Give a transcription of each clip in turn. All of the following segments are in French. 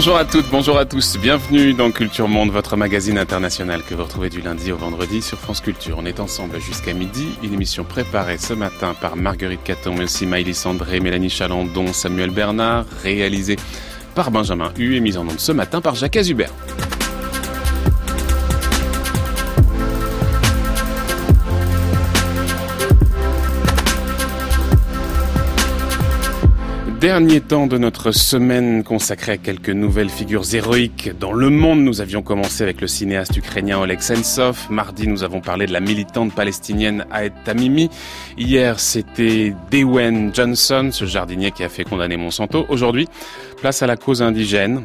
Bonjour à toutes, bonjour à tous, bienvenue dans Culture Monde, votre magazine international que vous retrouvez du lundi au vendredi sur France Culture. On est ensemble jusqu'à midi, une émission préparée ce matin par Marguerite Caton, mais aussi Maïlis Sandré, Mélanie Chalandon, Samuel Bernard, réalisée par Benjamin Hu et mise en onde ce matin par Jacques Azubert. Dernier temps de notre semaine consacrée à quelques nouvelles figures héroïques dans le monde. Nous avions commencé avec le cinéaste ukrainien Oleg Sentsov. Mardi, nous avons parlé de la militante palestinienne Aed Tamimi. Hier, c'était Dewen Johnson, ce jardinier qui a fait condamner Monsanto. Aujourd'hui, place à la cause indigène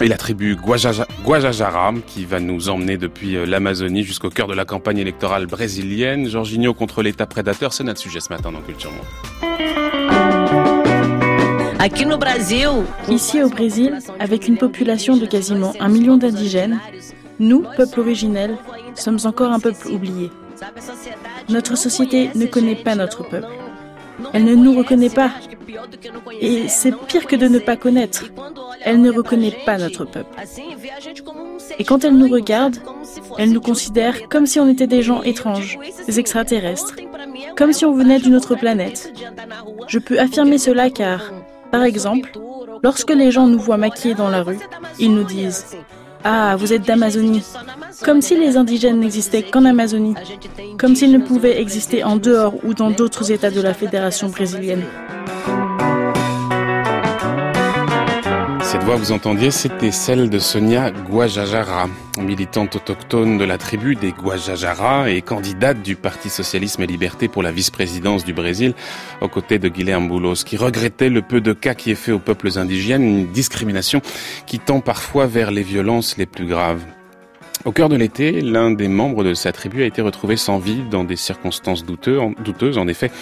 et la tribu Guajajara qui va nous emmener depuis euh, l'Amazonie jusqu'au cœur de la campagne électorale brésilienne. Jorginho contre l'État prédateur, c'est notre sujet ce matin dans Culture Monde. Ici au Brésil, avec une population de quasiment un million d'indigènes, nous, peuple originel, sommes encore un peuple oublié. Notre société ne connaît pas notre peuple. Elle ne nous reconnaît pas. Et c'est pire que de ne pas connaître. Elle ne reconnaît pas notre peuple. Et quand elle nous regarde, elle nous considère comme si on était des gens étranges, des extraterrestres, comme si on venait d'une autre planète. Je peux affirmer cela car par exemple, lorsque les gens nous voient maquillés dans la rue, ils nous disent ⁇ Ah, vous êtes d'Amazonie ⁇ comme si les indigènes n'existaient qu'en Amazonie, comme s'ils ne pouvaient exister en dehors ou dans d'autres États de la Fédération brésilienne. Cette voix, vous entendiez, c'était celle de Sonia Guajajara, militante autochtone de la tribu des Guajajara et candidate du Parti Socialisme et Liberté pour la vice-présidence du Brésil, aux côtés de Guilherme Boulos, qui regrettait le peu de cas qui est fait aux peuples indigènes, une discrimination qui tend parfois vers les violences les plus graves. Au cœur de l'été, l'un des membres de sa tribu a été retrouvé sans vie dans des circonstances douteuses. En effet,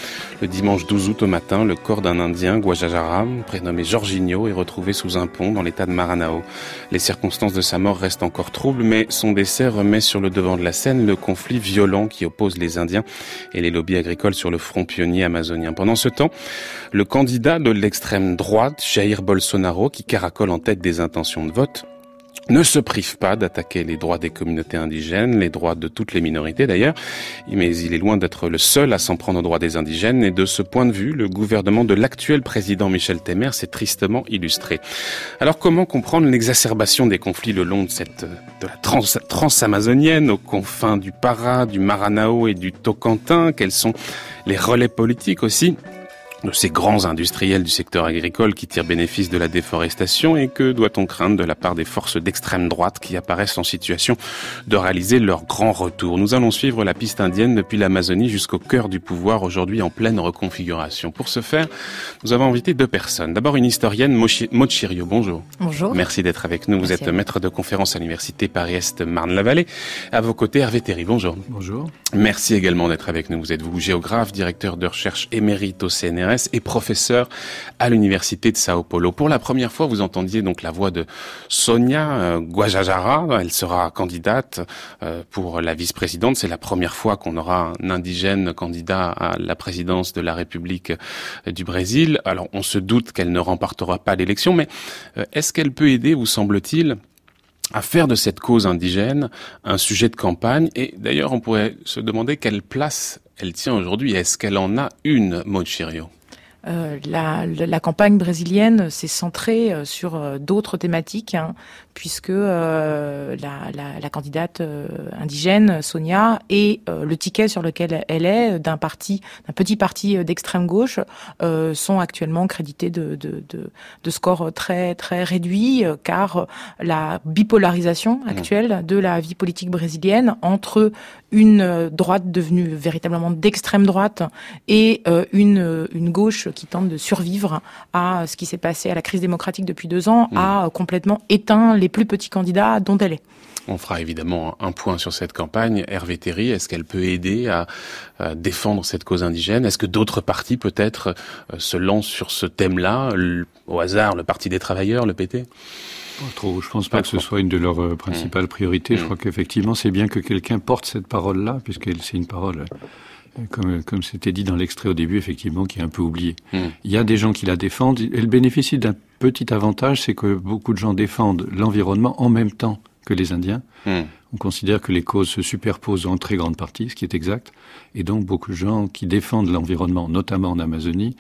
le dimanche 12 août au matin, le corps d'un Indien, Guajajara, prénommé Jorginho, est retrouvé sous un pont dans l'état de Maranao. Les circonstances de sa mort restent encore troubles, mais son décès remet sur le devant de la scène le conflit violent qui oppose les Indiens et les lobbies agricoles sur le front pionnier amazonien. Pendant ce temps, le candidat de l'extrême droite, Jair Bolsonaro, qui caracole en tête des intentions de vote, ne se prive pas d'attaquer les droits des communautés indigènes, les droits de toutes les minorités d'ailleurs, mais il est loin d'être le seul à s'en prendre aux droits des indigènes. Et de ce point de vue, le gouvernement de l'actuel président Michel Temer s'est tristement illustré. Alors comment comprendre l'exacerbation des conflits le long de cette la trans, transamazonienne aux confins du Para, du Maranao et du Tocantin? Quels sont les relais politiques aussi de ces grands industriels du secteur agricole qui tirent bénéfice de la déforestation et que doit-on craindre de la part des forces d'extrême droite qui apparaissent en situation de réaliser leur grand retour? Nous allons suivre la piste indienne depuis l'Amazonie jusqu'au cœur du pouvoir aujourd'hui en pleine reconfiguration. Pour ce faire, nous avons invité deux personnes. D'abord une historienne, Mochirio, bonjour. Bonjour. Merci d'être avec nous. Vous êtes maître de conférence à l'université Paris-Est Marne-la-Vallée. À vos côtés, Hervé Théry, bonjour. Bonjour. Merci également d'être avec nous. Vous êtes vous géographe, directeur de recherche émérite au CNR et professeur à l'université de Sao Paulo. Pour la première fois, vous entendiez donc la voix de Sonia euh, Guajajara. Elle sera candidate euh, pour la vice-présidente. C'est la première fois qu'on aura un indigène candidat à la présidence de la République euh, du Brésil. Alors, on se doute qu'elle ne remportera pas l'élection, mais est-ce qu'elle peut aider, vous semble-t-il, à faire de cette cause indigène un sujet de campagne? Et d'ailleurs, on pourrait se demander quelle place elle tient aujourd'hui. Est-ce qu'elle en a une, Maud euh, la, la, campagne brésilienne s'est centrée euh, sur euh, d'autres thématiques, hein, puisque la, la, la, candidate indigène Sonia et le ticket sur lequel elle est d'un parti, d'un petit parti d'extrême gauche, sont actuellement crédités de, de, de, de, scores très très réduits, car la bipolarisation mmh. actuelle de la vie politique brésilienne entre une droite devenue véritablement d'extrême droite et une, une gauche qui tente de survivre à ce qui s'est passé à la crise démocratique depuis deux ans, mm. a complètement éteint les plus petits candidats dont elle est. On fera évidemment un point sur cette campagne. Hervé Théry, est-ce qu'elle peut aider à, défendre cette cause indigène? Est-ce que d'autres partis peut-être euh, se lancent sur ce thème-là? Au hasard, le Parti des travailleurs, le PT pas trop. Je pense pas, que ce soit une de leurs euh, principales mm. priorités. Je mm. crois qu'effectivement, c'est bien que quelqu'un porte cette parole-là, puisque c'est une parole comme comme c'était dit dans l'extrait au début, effectivement, qui est un peu oublié. Hmm. Il y a des gens qui la défendent. Elle bénéficie d'un petit avantage, c'est que beaucoup de gens défendent l'environnement en même temps que les Indiens. Hmm. On considère que les causes se superposent en très grande partie, ce qui est exact. Et donc beaucoup de gens qui défendent l'environnement, notamment en Amazonie,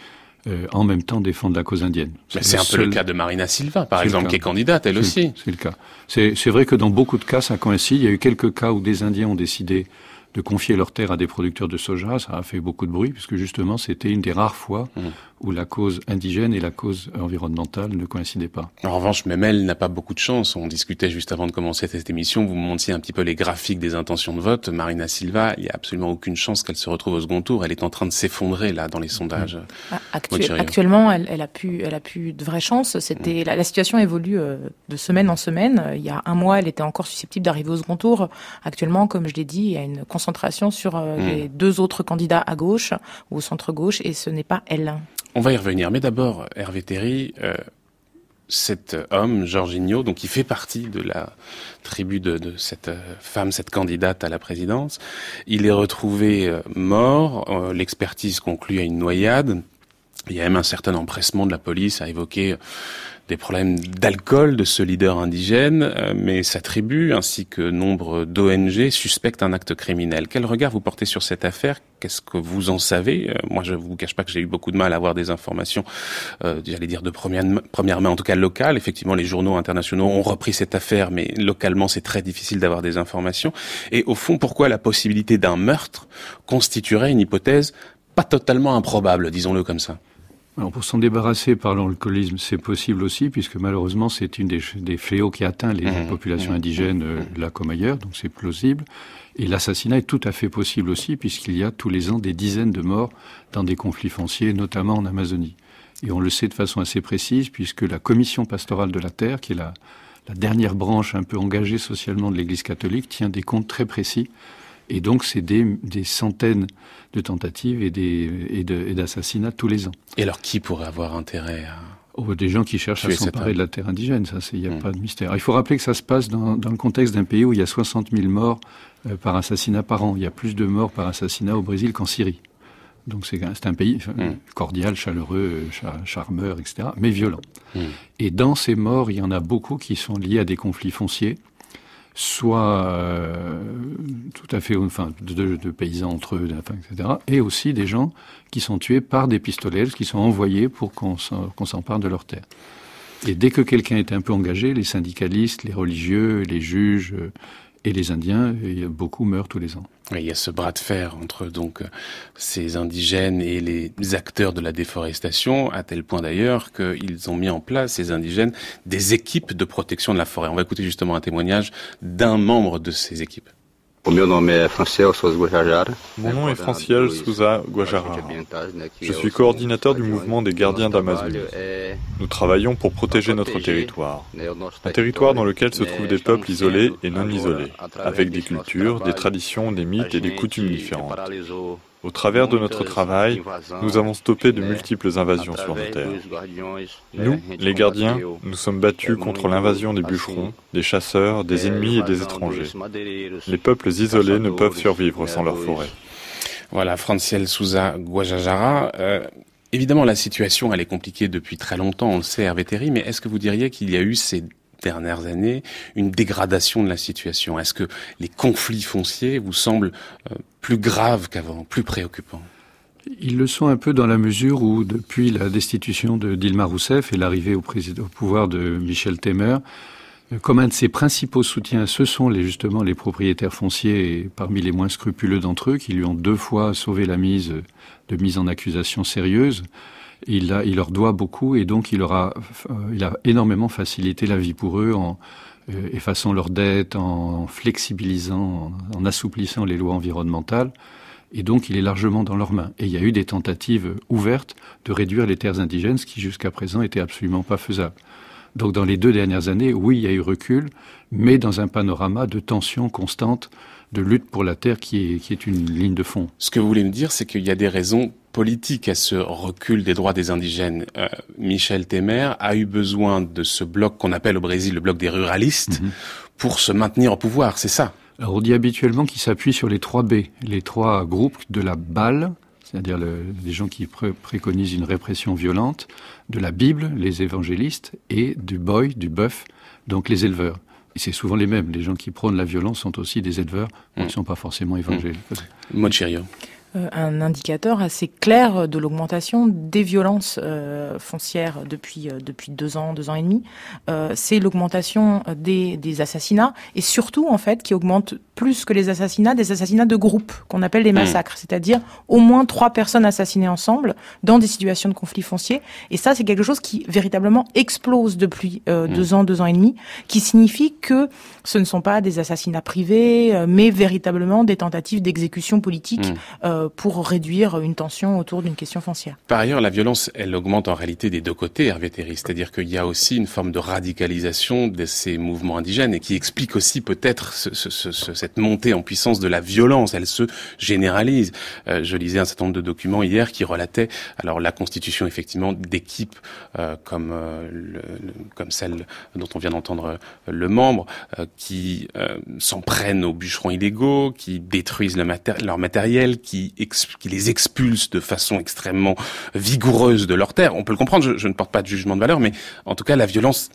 euh, en même temps défendent la cause indienne. C'est un peu le cas de Marina Silva, par exemple, qui est candidate, elle aussi. C'est le cas. C'est vrai que dans beaucoup de cas, ça coïncide. Il y a eu quelques cas où des Indiens ont décidé de confier leurs terres à des producteurs de soja, ça a fait beaucoup de bruit, puisque justement c'était une des rares fois mmh. Où la cause indigène et la cause environnementale ne coïncidaient pas. En revanche, même elle n'a pas beaucoup de chance. On discutait juste avant de commencer cette émission, vous me montiez un petit peu les graphiques des intentions de vote. Marina Silva, il n'y a absolument aucune chance qu'elle se retrouve au second tour. Elle est en train de s'effondrer là dans les sondages. Ah, actuellement, elle, elle, a pu, elle a pu de vraies chances. C'était mmh. la, situation évolue euh, de semaine en semaine. Il y a un mois, elle était encore susceptible d'arriver au second tour. Actuellement, comme je l'ai dit, il y a une concentration sur euh, hmm. les deux autres candidats à gauche ou au centre-gauche, et ce n'est pas elle. On va y revenir, mais d'abord, Hervé Terry, euh, cet homme, Jorginho, donc il fait partie de la tribu de, de cette euh, femme, cette candidate à la présidence, il est retrouvé mort, l'expertise conclut à une noyade, il y a même un certain empressement de la police à évoquer des problèmes d'alcool de ce leader indigène, euh, mais sa tribu ainsi que nombre d'ONG suspectent un acte criminel. Quel regard vous portez sur cette affaire? Qu'est-ce que vous en savez? Euh, Moi, je vous cache pas que j'ai eu beaucoup de mal à avoir des informations, euh, j'allais dire de première, main, en tout cas locales. Effectivement, les journaux internationaux ont repris cette affaire, mais localement, c'est très difficile d'avoir des informations. Et au fond, pourquoi la possibilité d'un meurtre constituerait une hypothèse pas totalement improbable, disons-le comme ça? Alors pour s'en débarrasser par l'alcoolisme, c'est possible aussi, puisque malheureusement c'est une des, des, fléaux qui atteint les mmh. populations mmh. indigènes euh, mmh. là comme ailleurs, donc c'est plausible. Et l'assassinat est tout à fait possible aussi, puisqu'il y a tous les ans des dizaines de morts dans des conflits fonciers, notamment en Amazonie. Et on le sait de façon assez précise, puisque la commission pastorale de la terre, qui est la, la dernière branche un peu engagée socialement de l'Église catholique, tient des comptes très précis et donc, c'est des, des, centaines de tentatives et, des, et d'assassinats tous les ans. Et alors, qui pourrait avoir intérêt à... Oh, des gens qui cherchent à s'emparer de la terre indigène, ça, il n'y a hmm. pas de mystère. Il faut rappeler que ça se passe dans, dans le contexte d'un pays où il y a 60 000 morts euh, par assassinat par an. Il y a plus de morts par assassinat au Brésil qu'en Syrie. Donc c'est un pays hmm. cordial, chaleureux, charmeur, etc., mais violent. Hmm. Et dans ces morts, il y en a beaucoup qui sont liés à des conflits fonciers soit euh, tout à fait, enfin, de, de, paysans entre eux, etc., et aussi des gens qui sont tués par des pistolets, qui sont envoyés pour qu'on s'empare de leur terre. Et dès que quelqu'un est un peu engagé, les syndicalistes, les religieux, les juges, et les Indiens, et beaucoup meurent tous les ans. Il y a ce bras de fer entre donc ces indigènes et les acteurs de la déforestation, à tel point d'ailleurs qu'ils ont mis en place, ces indigènes, des équipes de protection de la forêt. On va écouter justement un témoignage d'un membre de ces équipes. Mon nom est Franciel Souza Guajara. Je suis coordinateur du mouvement des gardiens d'Amazonie. Nous travaillons pour protéger notre territoire. Un territoire dans lequel se trouvent des peuples isolés et non isolés, avec des cultures, des traditions, des mythes et des coutumes différentes. Au travers de notre travail, nous avons stoppé de multiples invasions sur nos terres. Nous, les gardiens, nous sommes battus contre l'invasion des bûcherons, des chasseurs, des ennemis et des étrangers. Les peuples isolés ne peuvent survivre sans leur forêt. Voilà, Franciel Souza Guajajara. Euh, évidemment, la situation, elle est compliquée depuis très longtemps, on le sait, Hervé mais est-ce que vous diriez qu'il y a eu ces dernières années une dégradation de la situation. Est-ce que les conflits fonciers vous semblent euh, plus graves qu'avant, plus préoccupants? Ils le sont un peu dans la mesure où, depuis la destitution de Dilma Rousseff et l'arrivée au, pouvoir de Michel Temer, euh, comme un de ses principaux soutiens, ce sont justement les propriétaires fonciers, parmi les moins scrupuleux d'entre eux, qui lui ont deux fois sauvé la mise de mise en accusation sérieuse il, a, leur doit beaucoup et donc il, aura, euh, il a énormément facilité la vie pour eux en euh, effaçant leurs dettes, en flexibilisant, en, assouplissant les lois environnementales. Et donc, il est largement dans leurs mains. Et il y a eu des tentatives ouvertes de réduire les terres indigènes, ce qui jusqu'à présent était absolument pas faisable. Donc, dans les deux dernières années, oui, il y a eu recul, mais dans un panorama de tensions constantes, de lutte pour la terre qui est, qui est une ligne de fond. Ce que vous voulez me dire, c'est qu'il y a des raisons politique à ce recul des droits des indigènes, euh, Michel Temer a eu besoin de ce bloc qu'on appelle au Brésil le bloc des ruralistes mhm. pour se maintenir au pouvoir, c'est ça? Alors on dit habituellement qu'il s'appuie sur les trois B, les trois groupes de la balle, c'est-à-dire les gens qui préconisent une répression violente, de la Bible, les évangélistes, et du boy, du bœuf, donc les éleveurs. Et c'est souvent les mêmes. Les gens qui prônent la violence sont aussi des éleveurs, ils ne mm. sont pas forcément évangéliques. Mmh. Euh, un indicateur assez clair de l'augmentation des violences euh, foncières depuis euh, depuis deux ans, deux ans et demi. c'est l'augmentation des, des assassinats et surtout en fait qui augmente plus que les assassinats, des assassinats de groupe qu'on appelle des hmm. massacres, c'est-à-dire au moins trois personnes assassinées ensemble dans des situations de conflit foncier. Et ça, c'est quelque chose qui véritablement explose depuis hmm. deux ans, deux ans et demi, qui signifie que ce ne sont pas des assassinats privés, mais véritablement des tentatives d'exécution politique. Hmm. Euh, pour réduire une tension autour d'une question foncière. Par ailleurs, la violence, elle augmente en réalité des deux côtés, Hervé Théry. C'est-à-dire qu'il y a aussi une forme de radicalisation de ces mouvements indigènes et qui explique aussi peut-être cette montée en puissance de la violence. Elle se généralise. Euh, je lisais un certain nombre de documents hier qui relataient alors la constitution effectivement d'équipes euh, comme comme celle dont on vient d'entendre le membre, qui s'en prennent aux bûcherons illégaux, qui détruisent leur matériel, qui qui, les expulsent de façon extrêmement vigoureuse de leur terre. On peut le comprendre, je, ne porte pas de jugement de valeur, mais en tout cas, la violence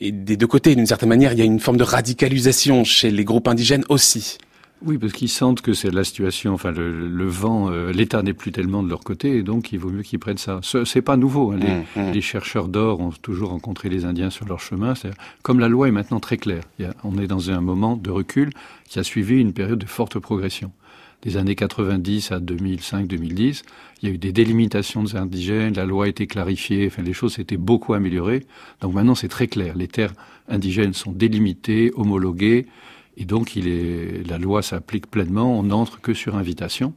est des deux côtés. D'une certaine manière, il y a une forme de radicalisation chez les groupes indigènes aussi. Oui, parce qu'ils sentent que c'est la situation, enfin le, vent, euh, l'État n'est plus tellement de leur côté, et donc il vaut mieux qu'ils prennent ça. C'est pas nouveau. Hein. Mmh, mmh. les, chercheurs d'or ont toujours rencontré les Indiens sur leur chemin. Comme la loi est maintenant très claire, on est dans un moment de recul qui a suivi une période de forte progression des années 90 à 2005-2010, il y a eu des délimitations des indigènes, la loi a été clarifiée, enfin les choses s'étaient beaucoup améliorées. Donc maintenant c'est très clair, les terres indigènes sont délimitées, homologuées, et donc il est, la loi s'applique pleinement, on n'entre que sur invitation.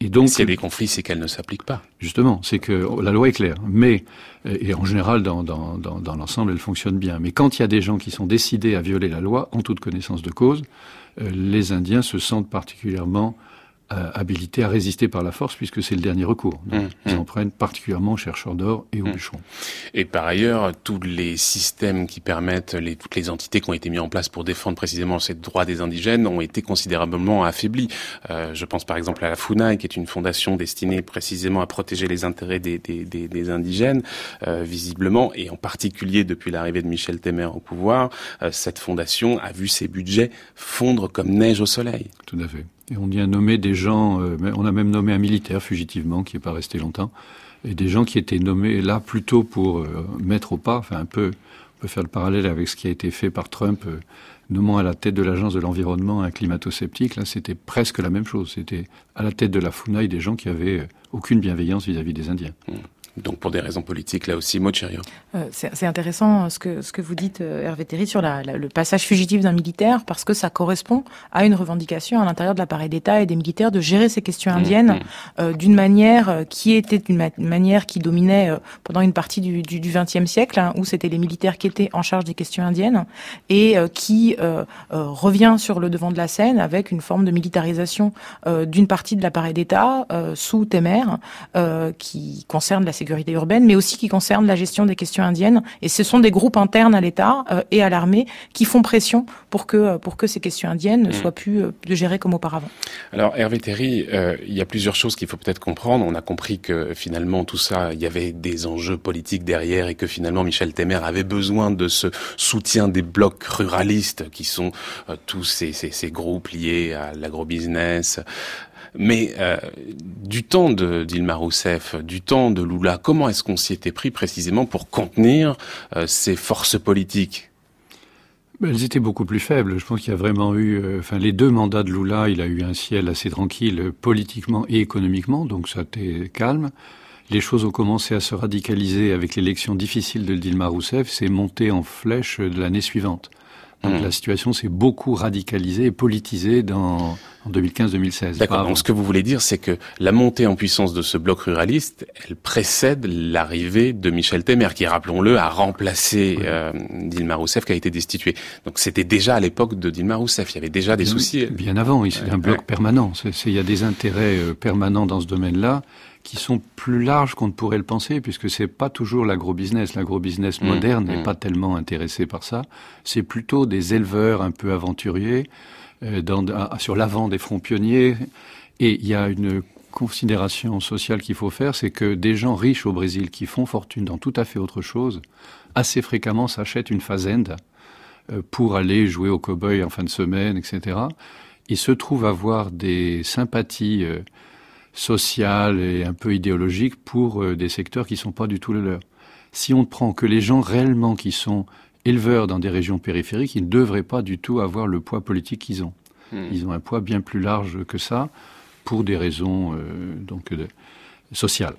Et donc, s'il y a des conflits, c'est qu'elle ne s'applique pas. Justement, c'est que la loi est claire, mais et en général dans, dans, dans, dans l'ensemble, elle fonctionne bien. Mais quand il y a des gens qui sont décidés à violer la loi en toute connaissance de cause, euh, les Indiens se sentent particulièrement habilités à résister par la force puisque c'est le dernier recours. Mmh, ils mmh. en prennent particulièrement aux chercheurs d'or et aux mmh. bûcherons. Et par ailleurs, tous les systèmes qui permettent, les, toutes les entités qui ont été mis en place pour défendre précisément ces droits des indigènes ont été considérablement affaiblis. Euh, je pense par exemple à la FUNAI, qui est une fondation destinée précisément à protéger les intérêts des, des, des, des indigènes, euh, visiblement, et en particulier depuis l'arrivée de Michel Temer au pouvoir, euh, cette fondation a vu ses budgets fondre comme neige au soleil. Tout à fait. On y a nommé des gens, euh, on a même nommé un militaire fugitivement qui n'est pas resté longtemps, et des gens qui étaient nommés là plutôt pour euh, mettre au pas, enfin un peu, on peut faire le parallèle avec ce qui a été fait par Trump, euh, nommant à la tête de l'agence de l'environnement un climato-sceptique, là c'était presque la même chose, c'était à la tête de la FUNAI des gens qui avaient aucune bienveillance vis-à-vis des Indiens. Mmh donc pour des raisons politiques là aussi, Mocherio. Euh, c'est intéressant euh, ce que ce que vous dites euh, Hervé Théry sur la, le passage fugitif d'un militaire parce que ça correspond à une revendication à l'intérieur de l'appareil d'État et des militaires de gérer ces questions mmh, indiennes mmh. euh, d'une manière qui était une manière qui dominait pendant une partie du du XXe siècle hein, où c'était les militaires qui étaient en charge des questions indiennes et qui revient sur le devant de la scène avec une forme de militarisation d'une partie de l'appareil d'État sous Temer qui concerne la sécurité urbaine, mais aussi qui concerne la gestion des questions indiennes. Et ce sont des groupes internes à l'État euh, et à l'armée qui font pression pour que euh, pour que ces questions indiennes ne mm. soient plus euh, gérées comme auparavant. Alors Hervé Terry, il y a plusieurs choses qu'il faut peut-être comprendre. On a compris que finalement tout ça, il y avait des enjeux politiques derrière et que finalement Michel Temer avait besoin de ce soutien des blocs ruralistes qui sont tous ces, groupes liés à l'agrobusiness, mais euh, du temps de Dilma Rousseff, du temps de Lula, comment est-ce qu'on s'y était pris précisément pour contenir euh, ces forces politiques? Ben, elles étaient beaucoup plus faibles. Je pense qu'il y a vraiment eu, euh, enfin, les deux mandats de Lula, il a eu un ciel assez tranquille politiquement et économiquement, donc ça été calme. Les choses ont commencé à se radicaliser avec l'élection difficile de Dilma Rousseff, c'est monté en flèche de l'année suivante. Donc mmh. la situation s'est beaucoup radicalisée et politisée dans, en 2015-2016. D'accord. Donc ce que vous voulez dire, c'est que la montée en puissance de ce bloc ruraliste, elle précède l'arrivée de Michel Temer, qui, rappelons-le, a remplacé euh, Dilma Rousseff, qui a été destituée. Donc c'était déjà à l'époque de Dilma Rousseff. Il y avait déjà des soucis. Bien avant. C'est un bloc permanent. Il y a des intérêts euh, permanents dans ce domaine-là qui sont plus larges qu'on ne pourrait le penser, puisque c'est pas toujours l'agro-business. L'agro-business mmh, moderne n'est mmh. pas tellement intéressé par ça. C'est plutôt des éleveurs un peu aventuriers euh, dans, sur l'avant des fronts pionniers. Et il y a une considération sociale qu'il faut faire, c'est que des gens riches au Brésil qui font fortune dans tout à fait autre chose, assez fréquemment s'achètent une fazenda euh, pour aller jouer au cow-boy en fin de semaine, etc. Ils se trouvent avoir des sympathies euh, sociales et un peu idéologiques pour euh, des secteurs qui ne sont pas du tout les leurs. Si on ne prend que les gens réellement qui sont éleveurs dans des régions périphériques, ils ne devraient pas du tout avoir le poids politique qu'ils ont. Hmm. Ils ont un poids bien plus large que ça pour des raisons euh, donc sociales.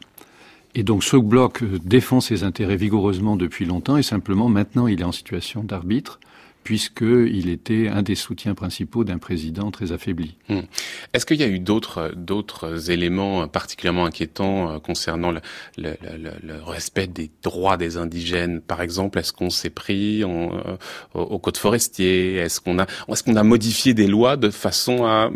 Et donc ce bloc défend ses intérêts vigoureusement depuis longtemps et simplement maintenant il est en situation d'arbitre puisqu'il était un des soutiens principaux d'un président très affaibli. Hmm. Est-ce qu'il y a eu d'autres d'autres éléments particulièrement inquiétants euh, concernant le, le, le, respect des droits des indigènes? Par exemple, est-ce qu'on s'est pris en, euh, au code forestier? Est-ce qu'on a est-ce qu'on a modifié des lois de façon à,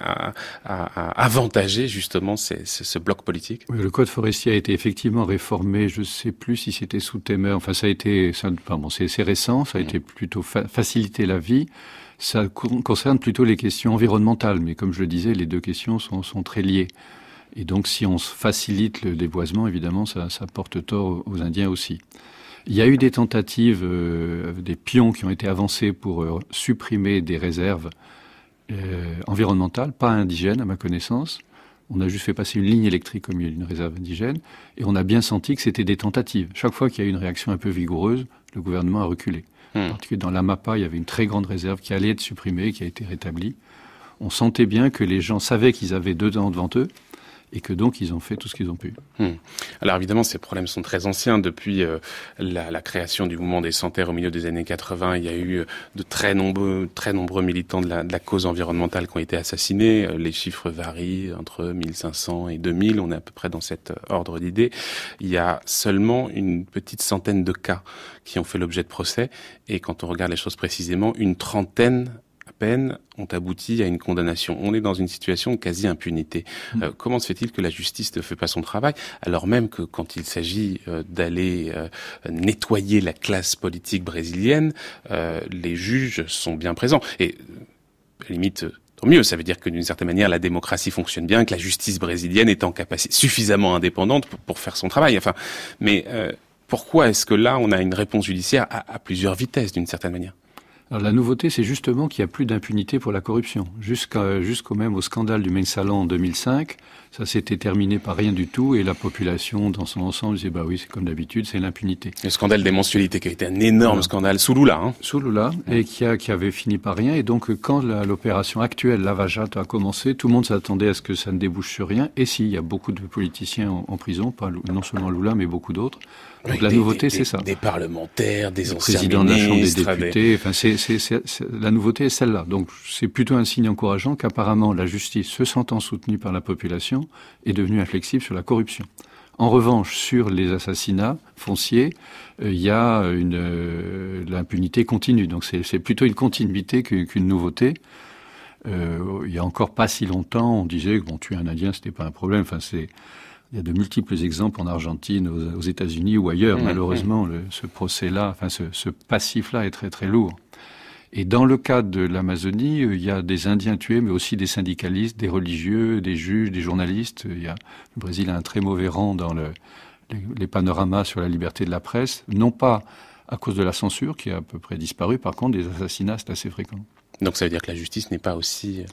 à, à, avantager justement ces, ce bloc politique? Oui, Le code forestier a été effectivement réformé. Je ne sais plus si c'était sous Temer. Enfin, ça a été, ça, bon, c'est récent. Ça a hmm. été plutôt faciliter la vie, ça concerne plutôt les questions environnementales. Mais comme je le disais, les deux questions sont, très liées. Et donc, si on facilite le déboisement, évidemment, ça, ça porte tort aux, Indiens aussi. Il y a eu des tentatives, euh, des pions qui ont été avancés pour euh, supprimer des réserves euh, environnementales, pas indigènes à ma connaissance. On a juste fait passer une ligne électrique au milieu d'une réserve indigène, et on a bien senti que c'était des tentatives. Chaque fois qu'il y a eu une réaction un peu vigoureuse, le gouvernement a reculé. En hmm. particulier dans l'AMAPA, il y avait une très grande réserve qui allait être supprimée, qui a été rétablie. On sentait bien que les gens savaient qu'ils avaient deux ans devant eux et que donc ils ont fait tout ce qu'ils ont pu. Hmm. Alors évidemment, ces problèmes sont très anciens. Depuis euh, la, création du mouvement des sans au milieu des années 80, il y a eu euh, de très nombreux, militants de la, de la cause environnementale qui ont été assassinés. Euh, les chiffres varient entre 1500 et 2000. On est à peu près dans cet ordre d'idées. Il y a seulement une petite centaine de cas qui ont fait l'objet de procès. Et quand on regarde les choses précisément, une trentaine peines ont abouti à une condamnation. On est dans une situation de quasi-impunité. Hmm. Euh, comment se fait-il que la justice ne fait pas son travail, alors même que quand il s'agit euh, d'aller euh, nettoyer la classe politique brésilienne, les juges sont bien présents Et limite, tant mieux. Ça veut dire que d'une certaine manière, la démocratie fonctionne bien, que la justice brésilienne est en capacité suffisamment indépendante pour, faire son travail. Enfin, mais pourquoi est-ce que là, on a une réponse judiciaire à plusieurs vitesses, d'une certaine manière? Alors, la nouveauté, c'est justement qu'il n'y a plus d'impunité pour la corruption. Jusqu'au même au scandale du Main Salon en 2005, ça s'était terminé par rien du tout et la population dans son ensemble disait bah oui c'est comme d'habitude c'est l'impunité. Le scandale des mensualités qui a été un énorme scandale sous Lula. Hein. Sous Lula et qui, a, qui avait fini par rien et donc quand l'opération actuelle Lavajat a commencé tout le monde s'attendait à ce que ça ne débouche sur rien et si il y a beaucoup de politiciens en, prison pas non seulement Lula mais beaucoup d'autres. Donc la nouveauté c'est ça. Des parlementaires, des, des anciens présidents de la Chambre des députés. Enfin c'est la nouveauté est celle-là. Donc c'est plutôt un signe encourageant qu'apparemment la justice se sentant soutenue par la population est devenu inflexible sur la corruption. En revanche, sur les assassinats fonciers, euh, il y a une euh, l'impunité continue. Donc c'est plutôt une continuité qu'une nouveauté. Euh, il y a encore pas si longtemps, on disait que bon, tuer un Indien, c'était pas un problème. Enfin, c'est il y a de multiples exemples en Argentine, aux, États-Unis ou ailleurs. Mmh, Malheureusement, mmh. ce procès-là, enfin ce, ce passif-là est très très lourd. Et dans le cas de l'Amazonie, euh, il y a des Indiens tués, mais aussi des syndicalistes, des religieux, des juges, des journalistes. Il y a, le Brésil a un très mauvais rang dans le, les, panoramas sur la liberté de la presse, non pas à cause de la censure qui a à peu près disparu, par contre des assassinats c'est assez fréquent. Donc ça veut dire que la justice n'est pas aussi...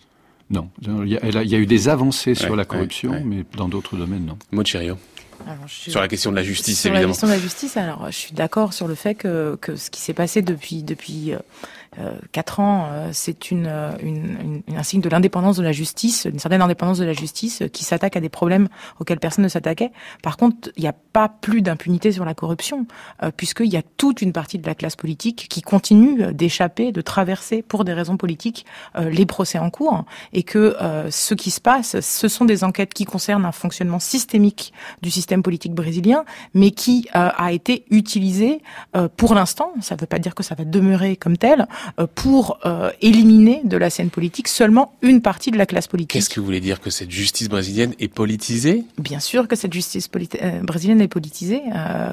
Euh, non, il y a, il y a eu des avancées sur la corruption, mais dans d'autres domaines, non. Mochirio. Sur la question de la justice, sur évidemment. Sur la question de la justice, alors je suis d'accord sur le fait que, que ce qui s'est passé depuis depuis euh, euh, quatre ans, euh, c'est une, une, un signe de l'indépendance de la justice, une certaine indépendance de la justice qui s'attaque à des problèmes auxquels personne ne s'attaquait. Par contre, il n'y a pas plus d'impunité sur la corruption, euh, puisqu'il y a toute une partie de la classe politique qui continue d'échapper, de traverser pour des raisons politiques les procès en cours, et que ce qui se passe, ce sont des enquêtes qui concernent un fonctionnement systémique du système politique brésilien, mais qui a été utilisé pour l'instant, ça ne veut pas dire que ça va demeurer comme tel, pour éliminer de la scène politique seulement une partie de la classe politique. Qu'est-ce que vous voulez dire que cette justice brésilienne est politisée? Bien sûr que cette justice brésilienne est politisée.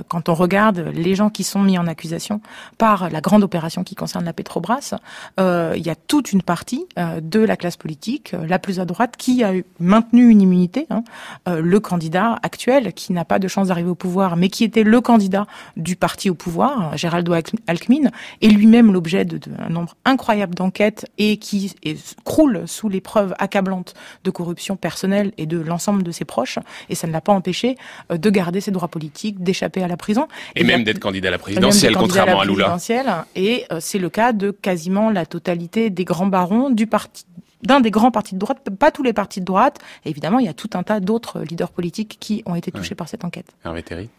quand on regarde les gens qui sont mis en accusation par la grande opération qui concerne la Petrobras, il y a toute une partie de la classe politique, la plus à droite, qui a maintenu une immunité. Hein, le candidat actuel qui n'a pas de chance d'arriver au pouvoir, mais qui était le candidat du parti au pouvoir, Géraldo Alckmin, est lui-même l'objet d'un nombre incroyable d'enquêtes et qui croule sous les preuves accablantes de corruption personnelle et de l'ensemble de ses proches. Et ça ne l'a pas empêché euh, de garder ses droits politiques, d'échapper à la prison. Et, même d'être candidat à la présidentielle, contrairement à, Lula. Et euh, c'est le cas de quasiment la totalité des grands barons du parti d'un des grands partis de droite, pas tous les partis de droite. évidemment, il y a tout un tas d'autres leaders politiques qui ont été touchés par cette enquête. Hervé Théry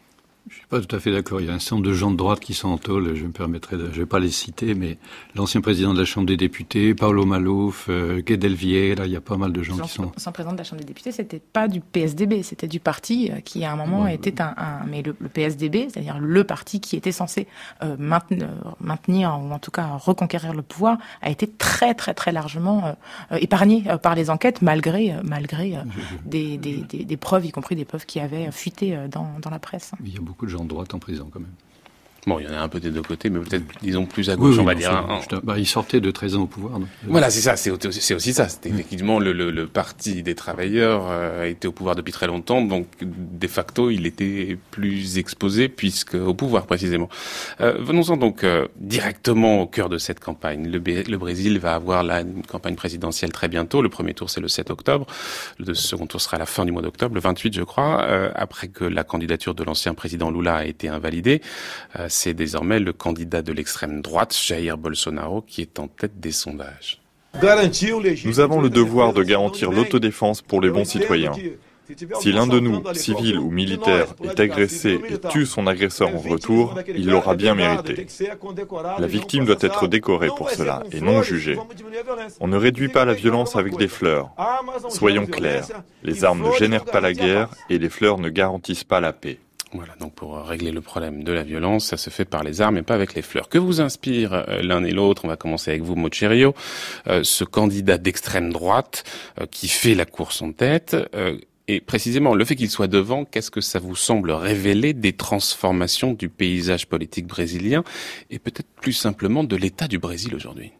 je suis pas tout à fait d'accord. Il y a un certain nombre de gens de droite qui sont en tôle. Je me permettrai de, je vais pas les citer, mais l'ancien président de la Chambre des députés, Paolo Malouf, euh, Vieira, il y a pas mal de gens qui sont. L'ancien président de la Chambre des députés, c'était pas du PSDB, c'était du parti euh, qui à un moment était un, mais le, PSDB, c'est-à-dire le parti qui était censé euh, maintenir, maintenir, ou en tout cas reconquérir le pouvoir, a été très très très largement euh, épargné par les enquêtes, malgré malgré des, des, des, des, preuves, y compris des preuves qui avaient fuité dans, dans la presse. Il y a beaucoup de gens de droite en prison quand même. Bon, il y en a un peu des deux côtés, mais peut-être, disons, plus à gauche, on va dire. Hein. bah, il sortait de 13 ans au pouvoir. Donc. Euh. Voilà, c'est ça, c'est aussi ça. C'était effectivement le, le, le, parti des travailleurs euh, a été au pouvoir depuis très longtemps, donc de facto, il était plus exposé puisque au pouvoir précisément. Euh, Venons-en donc euh, directement au cœur de cette campagne. Le, le Brésil va avoir la une campagne présidentielle très bientôt. Le premier tour, c'est le 7 octobre. Le second tour sera à la fin du mois d'octobre, le 28, je crois, après que la candidature de l'ancien président Lula a été invalidée c'est désormais le candidat de l'extrême droite, Jair Bolsonaro, qui est en tête des sondages. Nous avons le devoir de garantir l'autodéfense pour les bons citoyens. Si l'un de nous, civil ou militaire, est agressé et tue son agresseur en retour, il l'aura bien mérité. La victime doit être décorée pour cela et non jugée. On ne réduit pas la violence avec des fleurs. Soyons clairs, les armes ne génèrent pas la guerre et les fleurs ne garantissent pas la paix. Voilà, donc pour régler le problème de la violence, ça se fait par les armes et pas avec les fleurs. Que vous inspire euh, l'un et l'autre? On va commencer avec vous, Mocherio, euh, ce candidat d'extrême droite euh, qui fait la course en tête. et précisément, le fait qu'il soit devant, qu'est-ce que ça vous semble révéler des transformations du paysage politique brésilien et peut-être plus simplement de l'état du Brésil aujourd'hui?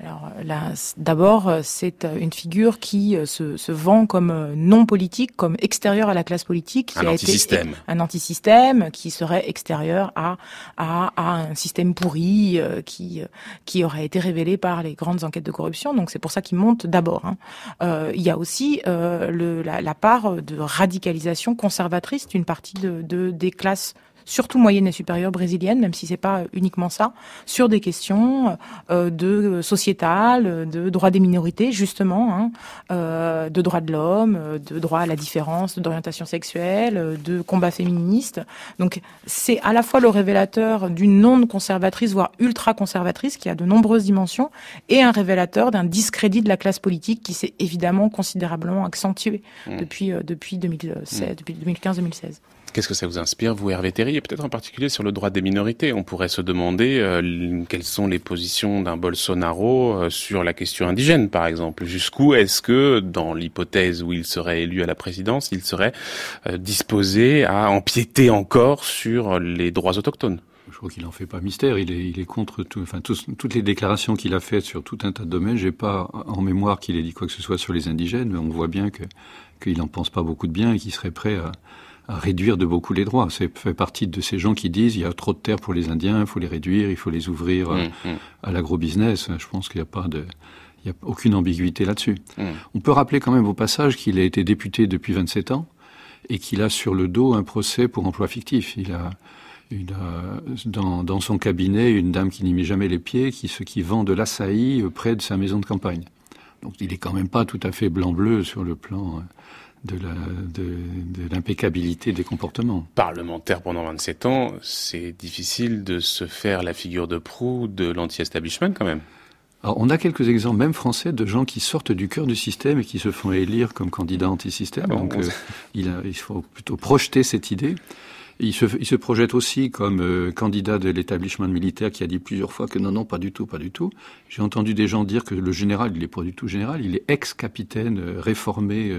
Alors là, d'abord, c'est une figure qui euh, se, se, vend comme euh, non politique, comme extérieure à la classe politique, qui un a anti-système. été un anti-système, qui serait extérieur à, à, à un système pourri euh, qui qui aurait été révélé par les grandes enquêtes de corruption. Donc c'est pour ça qu'il monte d'abord. Hein. Euh, il y a aussi euh, le, la, la, part de radicalisation conservatrice d'une partie de, de, des classes surtout moyenne et supérieure brésilienne, même si c'est pas uniquement ça, sur des questions euh, de sociétales, de droits des minorités justement, hein, euh, de droits de l'homme, de droit à la différence, d'orientation sexuelle, de combat féministe. Donc c'est à la fois le révélateur d'une non conservatrice, voire ultra conservatrice, qui a de nombreuses dimensions, et un révélateur d'un discrédit de la classe politique qui s'est évidemment considérablement accentué mmh. depuis euh, depuis 2016, mmh. depuis 2015-2016. Qu'est-ce que ça vous inspire, vous, Hervé Théry, et peut-être en particulier sur le droit des minorités? On pourrait se demander euh, quelles sont les positions d'un Bolsonaro euh, sur la question indigène, par exemple. Jusqu'où est-ce que, dans l'hypothèse où il serait élu à la présidence, il serait euh, disposé à empiéter encore sur les droits autochtones? Je crois qu'il n'en fait pas mystère. Il est, contre tout, enfin, toutes les déclarations qu'il a faites sur tout un tas de domaines. J'ai pas en mémoire qu'il ait dit quoi que ce soit sur les indigènes, mais on voit bien qu'il n'en pense pas beaucoup de bien et qu'il serait prêt à, à réduire de beaucoup les droits. C'est fait partie de ces gens qui disent il y a trop de terres pour les Indiens, il faut les réduire, il faut les ouvrir mmh, mmh. à l'agro-business. Je pense qu'il n'y a pas de, il y a aucune ambiguïté là-dessus. Mmh. On peut rappeler quand même au passage qu'il a été député depuis 27 ans et qu'il a sur le dos un procès pour emploi fictif. Il a, il a dans, dans son cabinet une dame qui n'y met jamais les pieds, qui, ce qui vend de l'açaï près de sa maison de campagne. Donc il est quand même pas tout à fait blanc-bleu sur le plan de l'impeccabilité de, des comportements. Parlementaire pendant 27 ans, c'est difficile de se faire la figure de proue de l'anti-establishment quand même. Alors, on a quelques exemples, même français, de gens qui sortent du cœur du système et qui se font élire comme candidats anti-système. Ah Donc, euh, il, il, faut plutôt projeter cette idée. Il se, il se projette aussi comme euh, candidat de l'établissement militaire qui a dit plusieurs fois que non, non, pas du tout, pas du tout. J'ai entendu des gens dire que le général, il n'est pas du tout général, il est ex-capitaine euh, réformé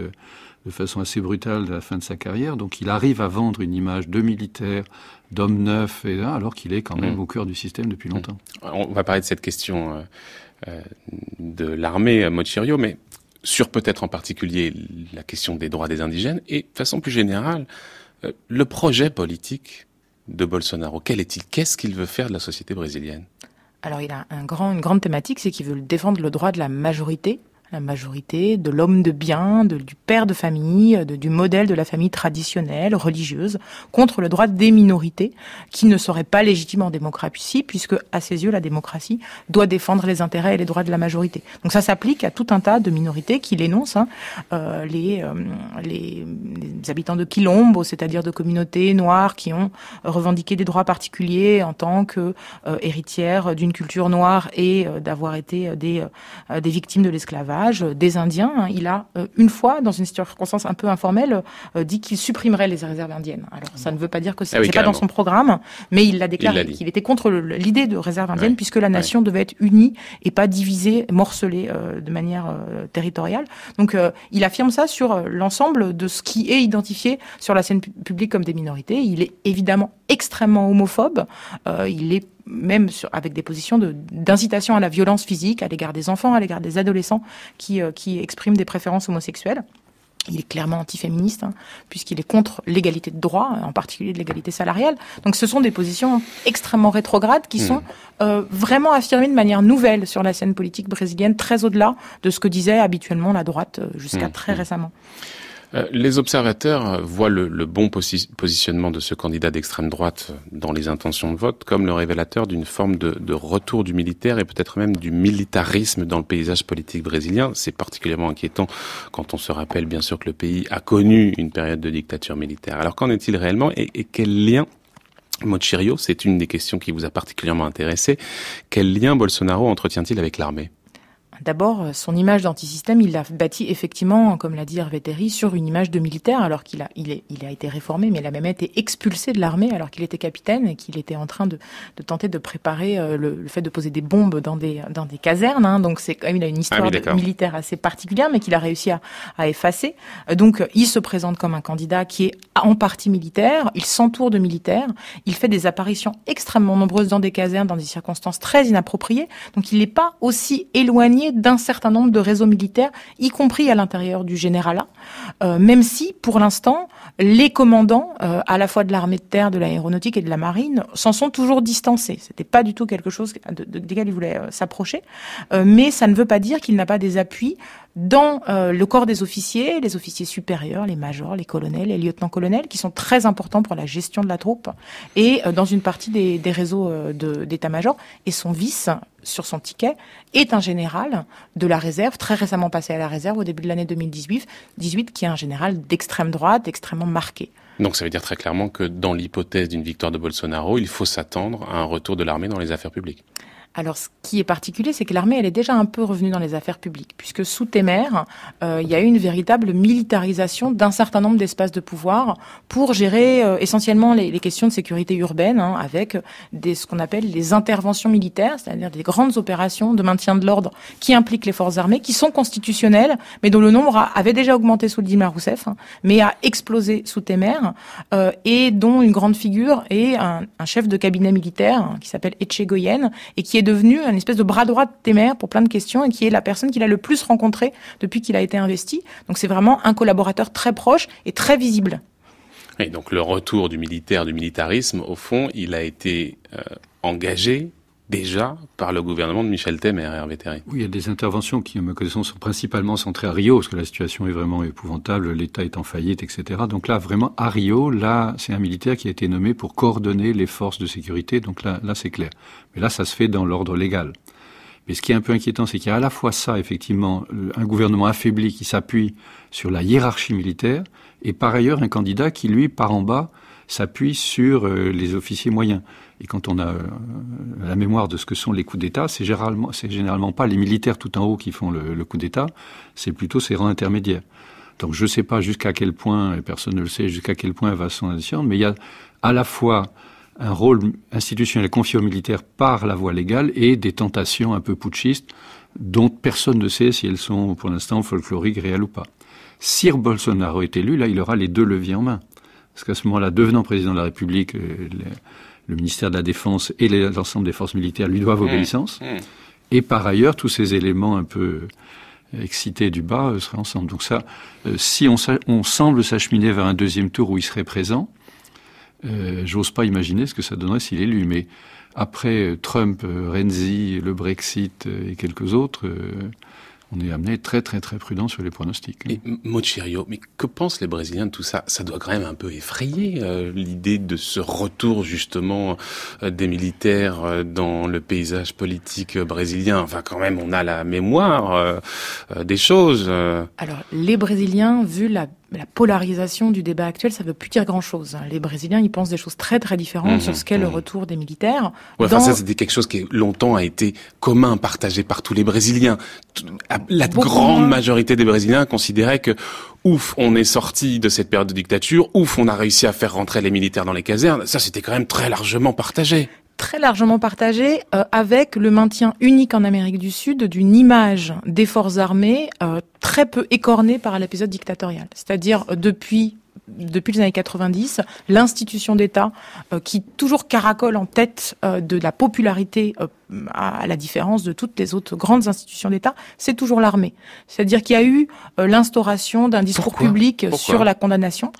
de façon assez brutale à la fin de sa carrière. Donc il arrive à vendre une image de militaire, d'homme neuf, et, alors qu'il est quand même mmh. au cœur du système depuis longtemps. On va parler de cette question de l'armée Mochirio, mais sur peut-être en particulier la question des droits des indigènes et de façon plus générale euh, le projet politique de Bolsonaro, quel est-il? Qu'est-ce qu'il veut faire de la société brésilienne? Alors il a un grand, une grande thématique, c'est qu'il veut défendre le droit de la majorité la majorité, de l'homme de bien, de, du père de famille, de, du modèle de la famille traditionnelle, religieuse, contre le droit des minorités, qui ne seraient pas légitimes en démocratie, puisque, à ses yeux, la démocratie doit défendre les intérêts et les droits de la majorité. Donc ça s'applique à tout un tas de minorités qu'il énonce, hein, euh, les, euh, les, les, habitants de Quilombo, c'est-à-dire de communautés noires qui ont revendiqué des droits particuliers en tant que euh, héritières d'une culture noire et d'avoir été des, des victimes de l'esclavage des Indiens. Hein. Il a euh, une fois, dans une circonstance un peu informelle, euh, dit qu'il supprimerait les réserves indiennes. Alors ça ne veut pas dire que c'est ah pas dans son programme, mais il l'a déclaré qu'il était contre l'idée de réserve indienne puisque la nation devait être unie et pas divisée, morcelée euh, de manière territoriale. Donc il affirme ça sur l'ensemble de ce qui est identifié sur la scène publique comme des minorités. Il est évidemment extrêmement homophobe. il est même sur, avec des positions d'incitation à la violence physique à l'égard des enfants, à l'égard des adolescents qui, euh, qui expriment des préférences homosexuelles. Il est clairement antiféministe, hein, puisqu'il est contre l'égalité de droit, en particulier de l'égalité salariale. Donc ce sont des positions extrêmement rétrogrades qui sont hmm. euh, vraiment affirmées de manière nouvelle sur la scène politique brésilienne, très au-delà de ce que disait habituellement la droite euh, jusqu'à hmm. très hmm. récemment. Euh, les observateurs voient le, bon positionnement de ce candidat d'extrême droite dans les intentions de vote comme le révélateur d'une forme de, retour du militaire et peut-être même du militarisme dans le paysage politique brésilien. C'est particulièrement inquiétant quand on se rappelle bien sûr que le pays a connu une période de dictature militaire. Alors qu'en est-il réellement et, et quel lien Mochirio, c'est une des questions qui vous a particulièrement intéressé. Quel lien Bolsonaro entretient-il avec l'armée? D'abord, euh, son image d'antisystème, il l'a bâti effectivement, comme l'a dit Hervé Terry, sur une image de militaire, alors qu'il a, il, est, il a été réformé, mais il a même été expulsé de l'armée alors qu'il était capitaine et qu'il était en train de, de, tenter de préparer euh, le, le, fait de poser des bombes dans des, dans des casernes. Hein. donc c'est quand même, il a une histoire ah militaire assez particulière, mais qu'il a réussi à, à effacer. Euh, donc il se présente comme un candidat qui est en partie militaire, il s'entoure de militaires, il fait des apparitions extrêmement nombreuses dans des casernes, dans des circonstances très inappropriées. Donc il n'est pas aussi éloigné d'un certain nombre de réseaux militaires, y compris à l'intérieur du généralat, euh, même si, pour l'instant, les commandants, euh, à la fois de l'armée de terre, de l'aéronautique et de la marine, s'en sont toujours distancés. C'était pas du tout quelque chose de, de, desquels ils voulaient euh, s'approcher, mais ça ne veut pas dire qu'il n'a pas des appuis dans le corps des officiers, les officiers supérieurs, les majors, les colonels, les lieutenants-colonels, qui sont très importants pour la gestion de la troupe, et dans une partie des, réseaux d'état-major. Et son vice, sur son ticket, est un général de la réserve, très récemment passé à la réserve au début de l'année 2018, 18, qui est un général d'extrême droite, extrêmement marqué. Donc ça veut dire très clairement que dans l'hypothèse d'une victoire de Bolsonaro, il faut s'attendre à un retour de l'armée dans les affaires publiques. Alors, ce qui est particulier, c'est que l'armée, elle est déjà un peu revenue dans les affaires publiques, puisque sous Temer, euh, il y a eu une véritable militarisation d'un certain nombre d'espaces de pouvoir pour gérer euh, essentiellement les, questions de sécurité urbaine, hein, avec des, ce qu'on appelle les interventions militaires, c'est-à-dire des grandes opérations de maintien de l'ordre qui impliquent les forces armées, qui sont constitutionnelles, mais dont le nombre avait déjà augmenté sous Dilma Rousseff, hein, mais a explosé sous Temer, euh, et dont une grande figure est un, un chef de cabinet militaire hein, qui s'appelle Etchegoyen, et qui est devenu un espèce de bras droit de Temer pour plein de questions et qui est la personne qu'il a le plus rencontré depuis qu'il a été investi. Donc c'est vraiment un collaborateur très proche et très visible. Et donc le retour du militaire, du militarisme, au fond, il a été euh, engagé déjà par le gouvernement de Michel Temer, Hervé Terry. Oui, il y a des interventions qui, à ma connaissance, sont principalement centrées à Rio, parce que la situation est vraiment épouvantable, l'État est en faillite, etc. Donc là, vraiment, à Rio, là, c'est un militaire qui a été nommé pour coordonner les forces de sécurité, donc là, là c'est clair. Mais là, ça se fait dans l'ordre légal. Mais ce qui est un peu inquiétant, c'est qu'il y a à la fois ça, effectivement, un gouvernement affaibli qui s'appuie sur la hiérarchie militaire, et par ailleurs un candidat qui, lui, par en bas, s'appuie sur euh, les officiers moyens. Et quand on a euh, la mémoire de ce que sont les coups d'État, c'est généralement, généralement pas les militaires tout en haut qui font le, coup d'État, c'est plutôt ces rangs intermédiaires. Donc je ne sais pas jusqu'à quel point, et personne ne le sait, jusqu'à quel point va son addition, mais il y a à la fois un rôle institutionnel confié aux militaires par la voie légale et des tentations un peu putschistes dont personne ne sait si elles sont pour l'instant folkloriques, réelles ou pas. Si Bolsonaro est élu, là, il aura les deux leviers en main. Parce qu'à ce moment-là, devenant président de la République, euh, le, ministère de la Défense et l'ensemble des forces militaires lui doivent mmh. obéissance. Mmh. Et par ailleurs, tous ces éléments un peu excités du bas euh, seraient ensemble. Donc ça, euh, si on, on semble s'acheminer vers un deuxième tour où il serait présent, euh, j'ose pas imaginer ce que ça donnerait s'il est élu. Mais après Trump, Renzi, le Brexit et quelques autres, on est amené très très très prudent sur les pronostics. Et Mochirio, mais que pensent les Brésiliens de tout ça? Ça doit quand même un peu effrayer euh, l'idée de ce retour justement euh, des militaires euh, dans le paysage politique brésilien. Enfin quand même, on a la mémoire des choses. Alors les Brésiliens, vu la la polarisation du débat actuel, ça ne veut plus dire grand-chose. Les Brésiliens, ils pensent des choses très très différentes mhm, sur ce qu'est le mhm. retour des militaires. Ouais, enfin, ça, c'était quelque chose qui longtemps a été commun, partagé par tous les Brésiliens. La grande majorité des Brésiliens considéraient que ouf, on est sorti de cette période de dictature, ouf, on a réussi à faire rentrer les militaires dans les casernes. Ça, c'était quand même très largement partagé très largement partagé euh, avec le maintien unique en Amérique du Sud d'une image des forces armées euh, très peu écornée par l'épisode dictatorial. C'est-à-dire euh, depuis depuis les années 90, l'institution d'État qui toujours caracole en tête de la popularité à la différence de toutes les autres grandes institutions d'État, c'est toujours l'armée. C'est-à-dire qu'il y a eu l'instauration d'un discours public sur la condamnation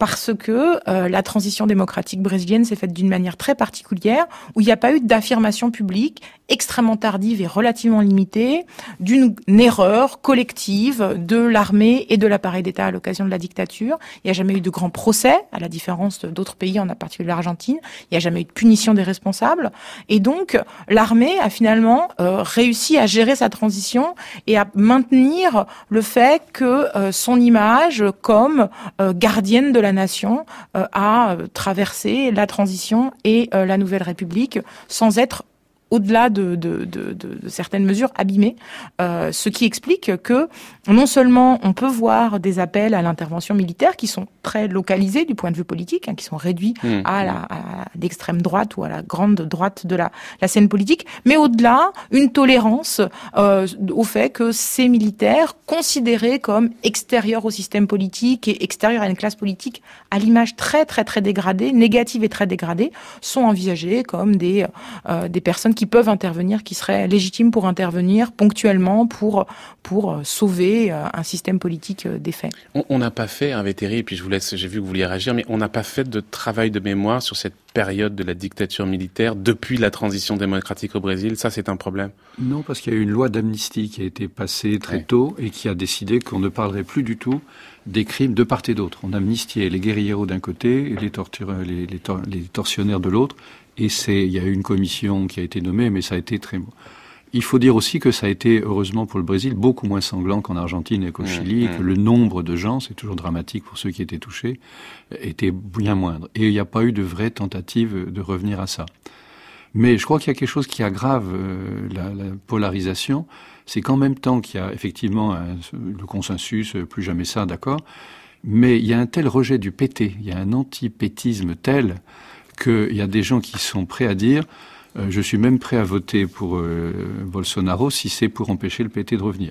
parce que euh, la transition démocratique brésilienne s'est faite d'une manière très particulière, où il n'y a pas eu d'affirmation publique extrêmement tardive et relativement limitée d'une erreur collective de l'armée et de l'appareil d'État à l'occasion de la dictature. Il n'y a jamais eu de grands procès, à la différence d'autres pays, en particulier l'Argentine. Il n'y a jamais eu de punition des responsables. Et donc, l'armée a finalement euh, réussi à gérer sa transition et à maintenir le fait que euh, son image comme gardienne de la nation euh, a traversé la transition et euh, la nouvelle République sans être au-delà de, de, de, de, certaines mesures abîmées, euh, ce qui explique que non seulement on peut voir des appels à l'intervention militaire qui sont très localisés du point de vue politique, hein, qui sont réduits mmh. à, la, l'extrême droite ou à la grande droite de la, la scène politique, mais au-delà, une tolérance euh, au fait que ces militaires, considérés comme extérieurs au système politique et extérieurs à une classe politique à l'image très très très dégradée, négative et très dégradée, sont envisagés comme des, euh, des personnes qui peuvent intervenir, qui seraient légitimes pour intervenir ponctuellement pour, pour euh, sauver euh, un système politique euh, défait. On n'a pas fait, un Vétéri, et puis je vous laisse, j'ai vu que vous vouliez réagir, mais on n'a pas fait de travail de mémoire sur cette période de la dictature militaire depuis la transition démocratique au Brésil. Ça, c'est un problème Non, parce qu'il y a eu une loi d'amnistie qui a été passée très tôt et qui a décidé qu'on ne parlerait plus du tout des crimes de part et d'autre. On amnistiait les guerrilleros d'un côté et les, les, les tortionnaires de l'autre. Et c'est, il y a eu une commission qui a été nommée, mais ça a été très. Il faut dire aussi que ça a été, heureusement pour le Brésil, beaucoup moins sanglant qu'en Argentine et qu'au mmh, Chili, et que mmh. le nombre de gens, c'est toujours dramatique pour ceux qui étaient touchés, était bien moindre. Et il n'y a pas eu de vraie tentative de revenir à ça. Mais je crois qu'il y a quelque chose qui aggrave euh, la, la, polarisation, c'est qu'en même temps qu'il y a effectivement le consensus, plus jamais ça, d'accord, mais il y a un tel rejet du PT, il y a un anti-pétisme tel qu'il y a des gens qui sont prêts à dire euh, je suis même prêt à voter pour euh, Bolsonaro si c'est pour empêcher le PT de revenir.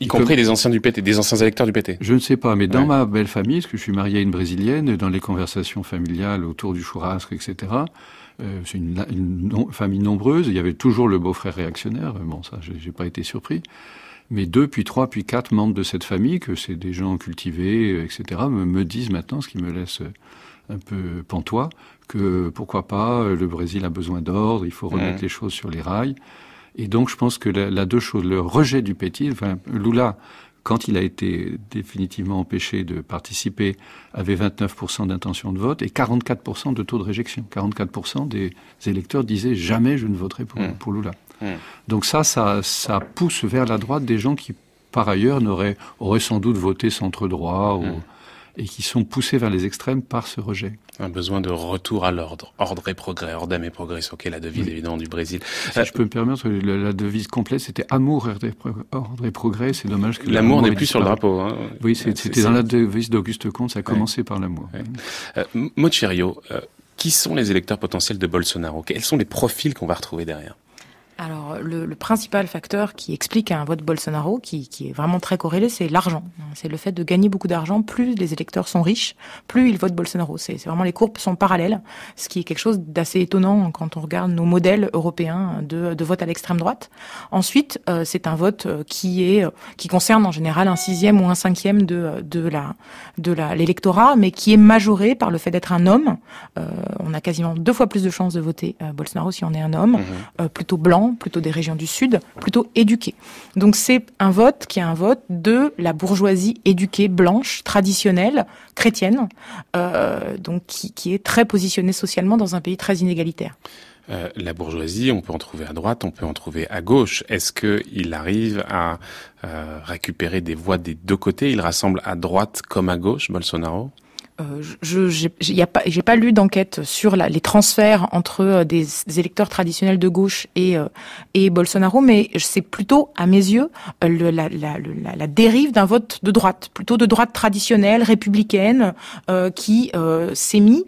Y compris des anciens du PT, des anciens électeurs du PT. Je ne sais pas, mais dans ma belle famille, parce que je suis marié à une brésilienne, dans les conversations familiales autour du churrasque, etc. Euh, c'est une, famille nombreuse. Il y avait toujours le beau-frère réactionnaire. Bon, ça, j'ai pas été surpris. Mais deux, puis trois, puis quatre membres de cette famille, que c'est des gens cultivés, etc., me, me disent maintenant, ce qui me laisse un peu pantois, que pourquoi pas, euh, le Brésil a besoin d'ordre, il faut remettre les choses sur les rails. Et donc je pense que la, deux choses, le rejet du pétil, enfin, Lula, quand il a été définitivement empêché de participer, avait 29% d'intention de vote et 44% de taux de réjection. 44% des électeurs disaient jamais je ne voterai pour, mmh. pour Lula. Mmh. Donc ça, ça, ça pousse vers la droite des gens qui, par ailleurs, n'auraient, auraient sans doute voté centre droit. Ou. Et qui sont poussés vers les extrêmes par ce rejet. Un besoin de retour à l'ordre, ordre et progrès, ordre et progrès, est la devise évidemment du Brésil. Si je peux me permettre, la, devise complète c'était amour, ordre et progrès. C'est dommage que l'amour n'est plus sur le drapeau. Hein. Oui, c'était dans la devise d'Auguste Comte, ça a commencé par l'amour. Euh, Mochirio, euh, qui sont les électeurs potentiels de Bolsonaro? Quels sont les profils qu'on va retrouver derrière? Alors, le, le, principal facteur qui explique un vote Bolsonaro, qui, qui est vraiment très corrélé, c'est l'argent. C'est le fait de gagner beaucoup d'argent. Plus les électeurs sont riches, plus ils votent Bolsonaro. C'est vraiment les courbes sont parallèles, ce qui est quelque chose d'assez étonnant quand on regarde nos modèles européens de, de vote à l'extrême droite. Ensuite, euh, c'est un vote euh, qui est euh, qui concerne en général un sixième ou un cinquième de de la de la l'électorat, mais qui est majoré par le fait d'être un homme. Euh, on a quasiment deux fois plus de chances de voter Bolsonaro si on est un homme, mmh. plutôt blanc plutôt des régions du Sud, plutôt éduqués. Donc c'est un vote qui est un vote de la bourgeoisie éduquée, blanche, traditionnelle, chrétienne, euh, donc qui, est très positionnée socialement dans un pays très inégalitaire. Euh, la bourgeoisie, on peut en trouver à droite, on peut en trouver à gauche. Est-ce qu'il arrive à euh, récupérer des voix des deux côtés? Il rassemble à droite comme à gauche, Bolsonaro? Euh, je j'ai pas pas lu d'enquête sur la, les transferts entre euh, des, électeurs traditionnels de gauche et euh, et Bolsonaro, mais c'est plutôt à mes yeux le, la, la, la, dérive d'un vote de droite, plutôt de droite traditionnelle républicaine qui s'est mis.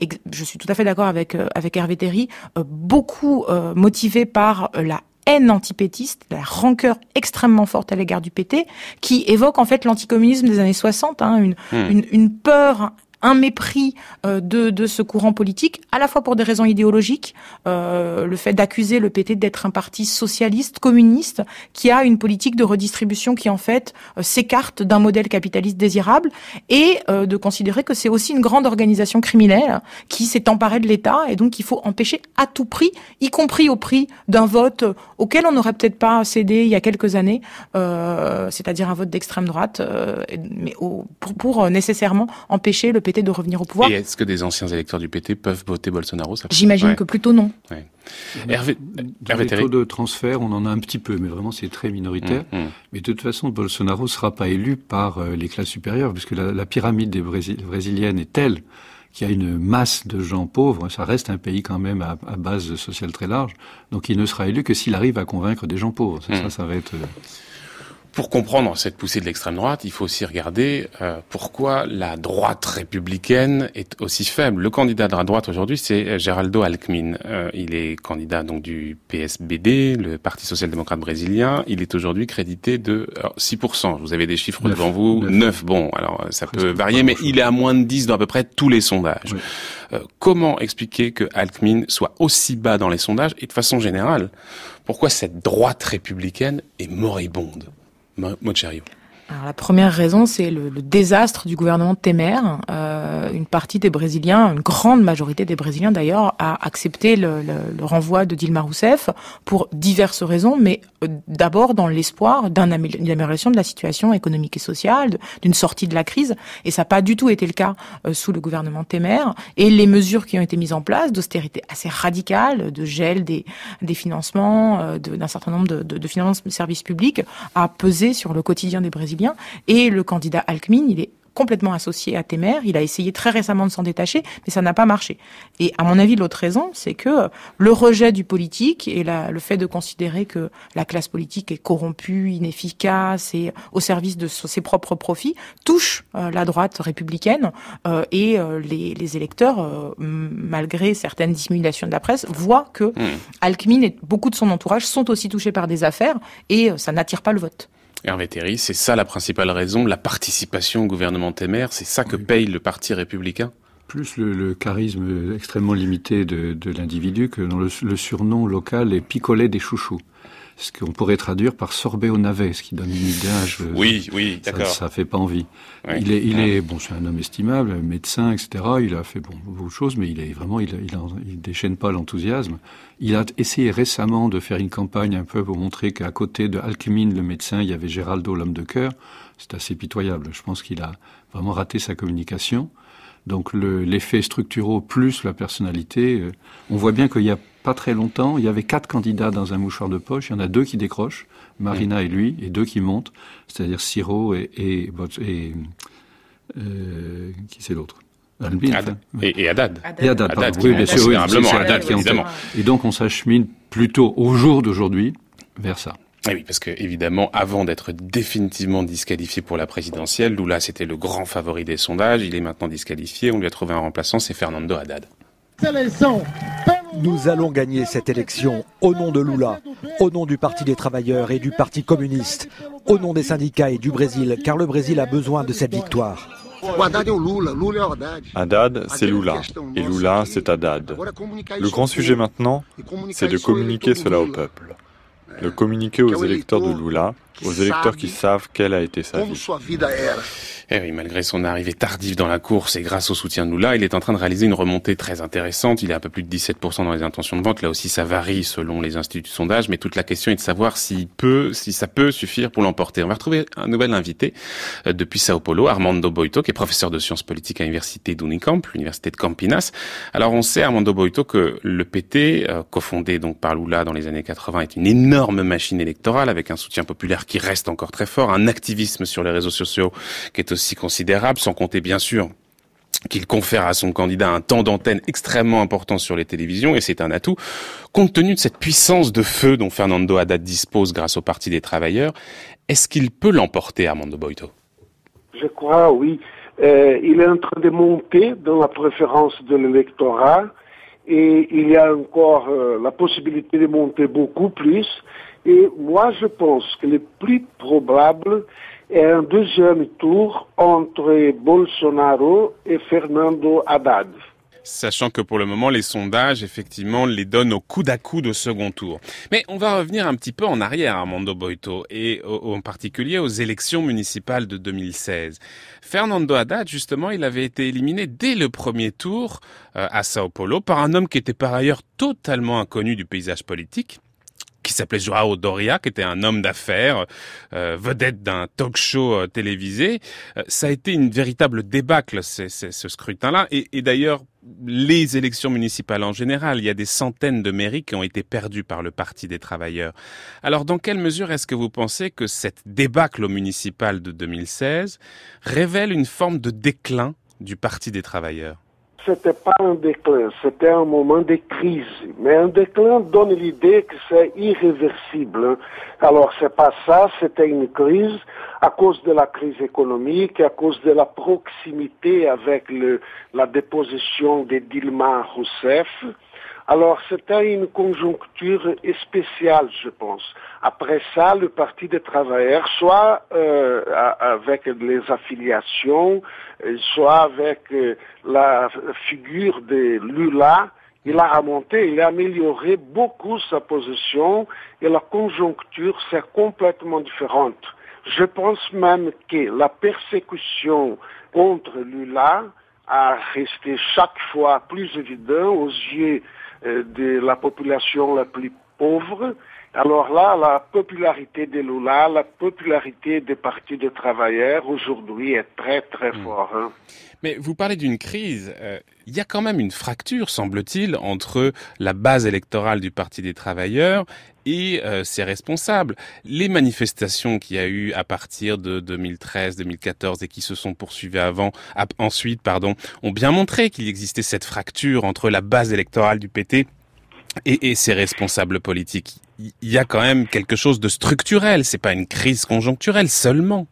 Et je suis tout à fait d'accord avec avec Hervé Terry, beaucoup motivé par la haine antipétiste, la rancœur extrêmement forte à l'égard du PT, qui évoque en fait l'anticommunisme des années 60, hein, une, hmm. une, une, peur un mépris euh, de, de ce courant politique, à la fois pour des raisons idéologiques, euh, le fait d'accuser le PT d'être un parti socialiste, communiste, qui a une politique de redistribution qui en fait euh, s'écarte d'un modèle capitaliste désirable, et de considérer que c'est aussi une grande organisation criminelle qui s'est emparée de l'État, et donc il faut empêcher à tout prix, y compris au prix d'un vote auquel on n'aurait peut-être pas cédé il y a quelques années, c'est-à-dire un vote d'extrême droite, mais pour, pour nécessairement empêcher le PT de revenir au pouvoir. Et est-ce que des anciens électeurs du PT peuvent voter Bolsonaro J'imagine que plutôt non. Ouais. Hervé, les taux de transfert, on en a un petit peu, mais vraiment c'est très minoritaire. Mmh, mmh. Mais de toute façon, Bolsonaro ne sera pas élu par euh, les classes supérieures, puisque la, la pyramide des brésiliennes est telle qu'il y a une masse de gens pauvres. Ça reste un pays quand même à, à base sociale très large. Donc il ne sera élu que s'il arrive à convaincre des gens pauvres. Ça, mmh. ça va être... Euh, pour comprendre cette poussée de l'extrême droite, il faut aussi regarder euh, pourquoi la droite républicaine est aussi faible. Le candidat de la droite aujourd'hui, c'est Geraldo Alckmin. Euh, il est candidat donc du PSBD, le Parti social-démocrate brésilien. Il est aujourd'hui crédité de 6%. Vous avez des chiffres devant vous. 9. Bon, alors ça peut varier, mais il est à moins de 10 dans à peu près tous les sondages. Euh, comment expliquer que Alckmin soit aussi bas dans les sondages? Et de façon générale, pourquoi cette droite républicaine est moribonde? Mochario. Alors, la première raison, c'est le, désastre du gouvernement Temer. Euh, une partie des Brésiliens, une grande majorité des Brésiliens d'ailleurs, a accepté le, le, renvoi de Dilma Rousseff pour diverses raisons, mais euh, d'abord dans l'espoir d'une amélioration de la situation économique et sociale, d'une sortie de la crise. Et ça n'a pas du tout été le cas euh, sous le gouvernement Temer. Et les mesures qui ont été mises en place, d'austérité assez radicale, de gel des, des financements, euh, d'un certain nombre de, de, de services publics, a pesé sur le quotidien des Brésiliens et le candidat Alckmin, il est complètement associé à Temer. Il a essayé très récemment de s'en détacher, mais ça n'a pas marché. Et à mon avis, l'autre raison, c'est que le rejet du politique et le fait de considérer que la classe politique est corrompue, inefficace et au service de ses propres profits touche euh, la droite républicaine euh, et euh, les, électeurs, malgré certaines dissimulations de la presse, voient que mmh. Et beaucoup de son entourage sont aussi touchés par des affaires et ça n'attire pas le vote. Hervé Théry, c'est ça la principale raison, la participation au gouvernement Temer, c'est ça que paye le Parti républicain? Plus le, charisme extrêmement limité de, l'individu que dans le, surnom local est picolet des chouchous ce qu'on pourrait traduire par sorbet au navet, ce qui donne une image. Euh, oui, oui, d'accord. Ça, fait pas envie. Il est, il est, bon, c'est un homme estimable, médecin, etc. Il a fait bon, beaucoup de choses, mais il est vraiment, il, il, il déchaîne pas l'enthousiasme. Il a essayé récemment de faire une campagne un peu pour montrer qu'à côté de Alckmin, le médecin, il y avait Géraldo, l'homme de cœur. C'est assez pitoyable. Je pense qu'il a vraiment raté sa communication. Donc l'effet structuraux plus la personnalité, euh, on voit bien qu'il y a pas très longtemps, il y avait quatre candidats dans un mouchoir de poche. Il y en a deux qui décrochent, Marina et lui, et deux qui montent, c'est-à-dire Siro et, et, et qui c'est l'autre? Et, et, Haddad. Et Haddad, oui, bien sûr, oui, Haddad qui évidemment. Et donc on s'achemine plutôt au jour d'aujourd'hui vers ça. Et oui, parce que évidemment, avant d'être définitivement disqualifié pour la présidentielle, Lula c'était le grand favori des sondages. Il est maintenant disqualifié. On lui a trouvé un remplaçant, c'est Fernando Haddad. Nous allons gagner cette élection au nom de Lula, au nom du Parti des travailleurs et du Parti communiste, au nom des syndicats et du Brésil, car le Brésil a besoin de cette victoire. Haddad, c'est Lula. Et Lula, c'est Haddad. Le grand sujet maintenant, c'est de communiquer cela au peuple. De communiquer aux électeurs de Lula aux électeurs qui savent quelle a été sa vie. Eh oui, malgré son arrivée tardive dans la course et grâce au soutien de Lula, il est en train de réaliser une remontée très intéressante. Il est à peu plus de 17% dans les intentions de vente. Là aussi, ça varie selon les instituts de sondage, mais toute la question est de savoir s'il peut, si ça peut suffire pour l'emporter. On va retrouver un nouvel invité euh, depuis Sao Paulo, Armando Boito, qui est professeur de sciences politiques à l'université d'Unicamp, l'université de Campinas. Alors, on sait, Armando Boito, que le PT, euh, cofondé donc par Lula dans les années 80, est une énorme machine électorale avec un soutien populaire qui reste encore très fort, un activisme sur les réseaux sociaux qui est aussi considérable, sans compter bien sûr qu'il confère à son candidat un temps d'antenne extrêmement important sur les télévisions, et c'est un atout. Compte tenu de cette puissance de feu dont Fernando Haddad dispose grâce au Parti des Travailleurs, est-ce qu'il peut l'emporter, Armando Boito? Je crois, oui. Euh, il est en train de monter dans la préférence de l'électorat, et il y a encore euh, la possibilité de monter beaucoup plus. Et moi, je pense que le plus probable est un deuxième tour entre Bolsonaro et Fernando Haddad. Sachant que pour le moment, les sondages, effectivement, les donnent au coup à coup de second tour. Mais on va revenir un petit peu en arrière, Armando Boito, et en particulier aux élections municipales de 2016. Fernando Haddad, justement, il avait été éliminé dès le premier tour euh, à Sao Paulo par un homme qui était par ailleurs totalement inconnu du paysage politique, qui s'appelait Joao Doria, qui était un homme d'affaires, euh, vedette d'un talk show euh, télévisé. Euh, ça a été une véritable débâcle, ce scrutin-là. Et, et d'ailleurs, les élections municipales en général, il y a des centaines de mairies qui ont été perdues par le Parti des travailleurs. Alors, dans quelle mesure est-ce que vous pensez que cette débâcle au municipal de 2016 révèle une forme de déclin du Parti des travailleurs? C'était pas un déclin, c'était un moment de crise. Mais un déclin donne l'idée que c'est irréversible. Alors c'est pas ça, c'était une crise à cause de la crise économique, à cause de la proximité avec le, la déposition de Dilma Rousseff. Alors c'était une conjoncture spéciale, je pense. Après ça, le Parti des travailleurs, soit euh, avec les affiliations, euh, soit avec euh, la figure de Lula, il a remonté, il a amélioré beaucoup sa position et la conjoncture c'est complètement différente. Je pense même que la persécution contre Lula a resté chaque fois plus évident aux yeux de la population la plus pauvre alors là, la popularité de Lula, la popularité des partis de travailleurs aujourd'hui est très très hmm. fort. Hein. Mais vous parlez d'une crise. Il y a quand même une fracture, semble-t-il, entre la base électorale du Parti des travailleurs et euh, ses responsables. Les manifestations qu'il y a eu à partir de 2013-2014 et qui se sont poursuivies avant, ensuite, pardon, ont bien montré qu'il existait cette fracture entre la base électorale du PT et, et ses responsables politiques. Il y a quand même quelque chose de structurel. C'est pas une crise conjoncturelle seulement.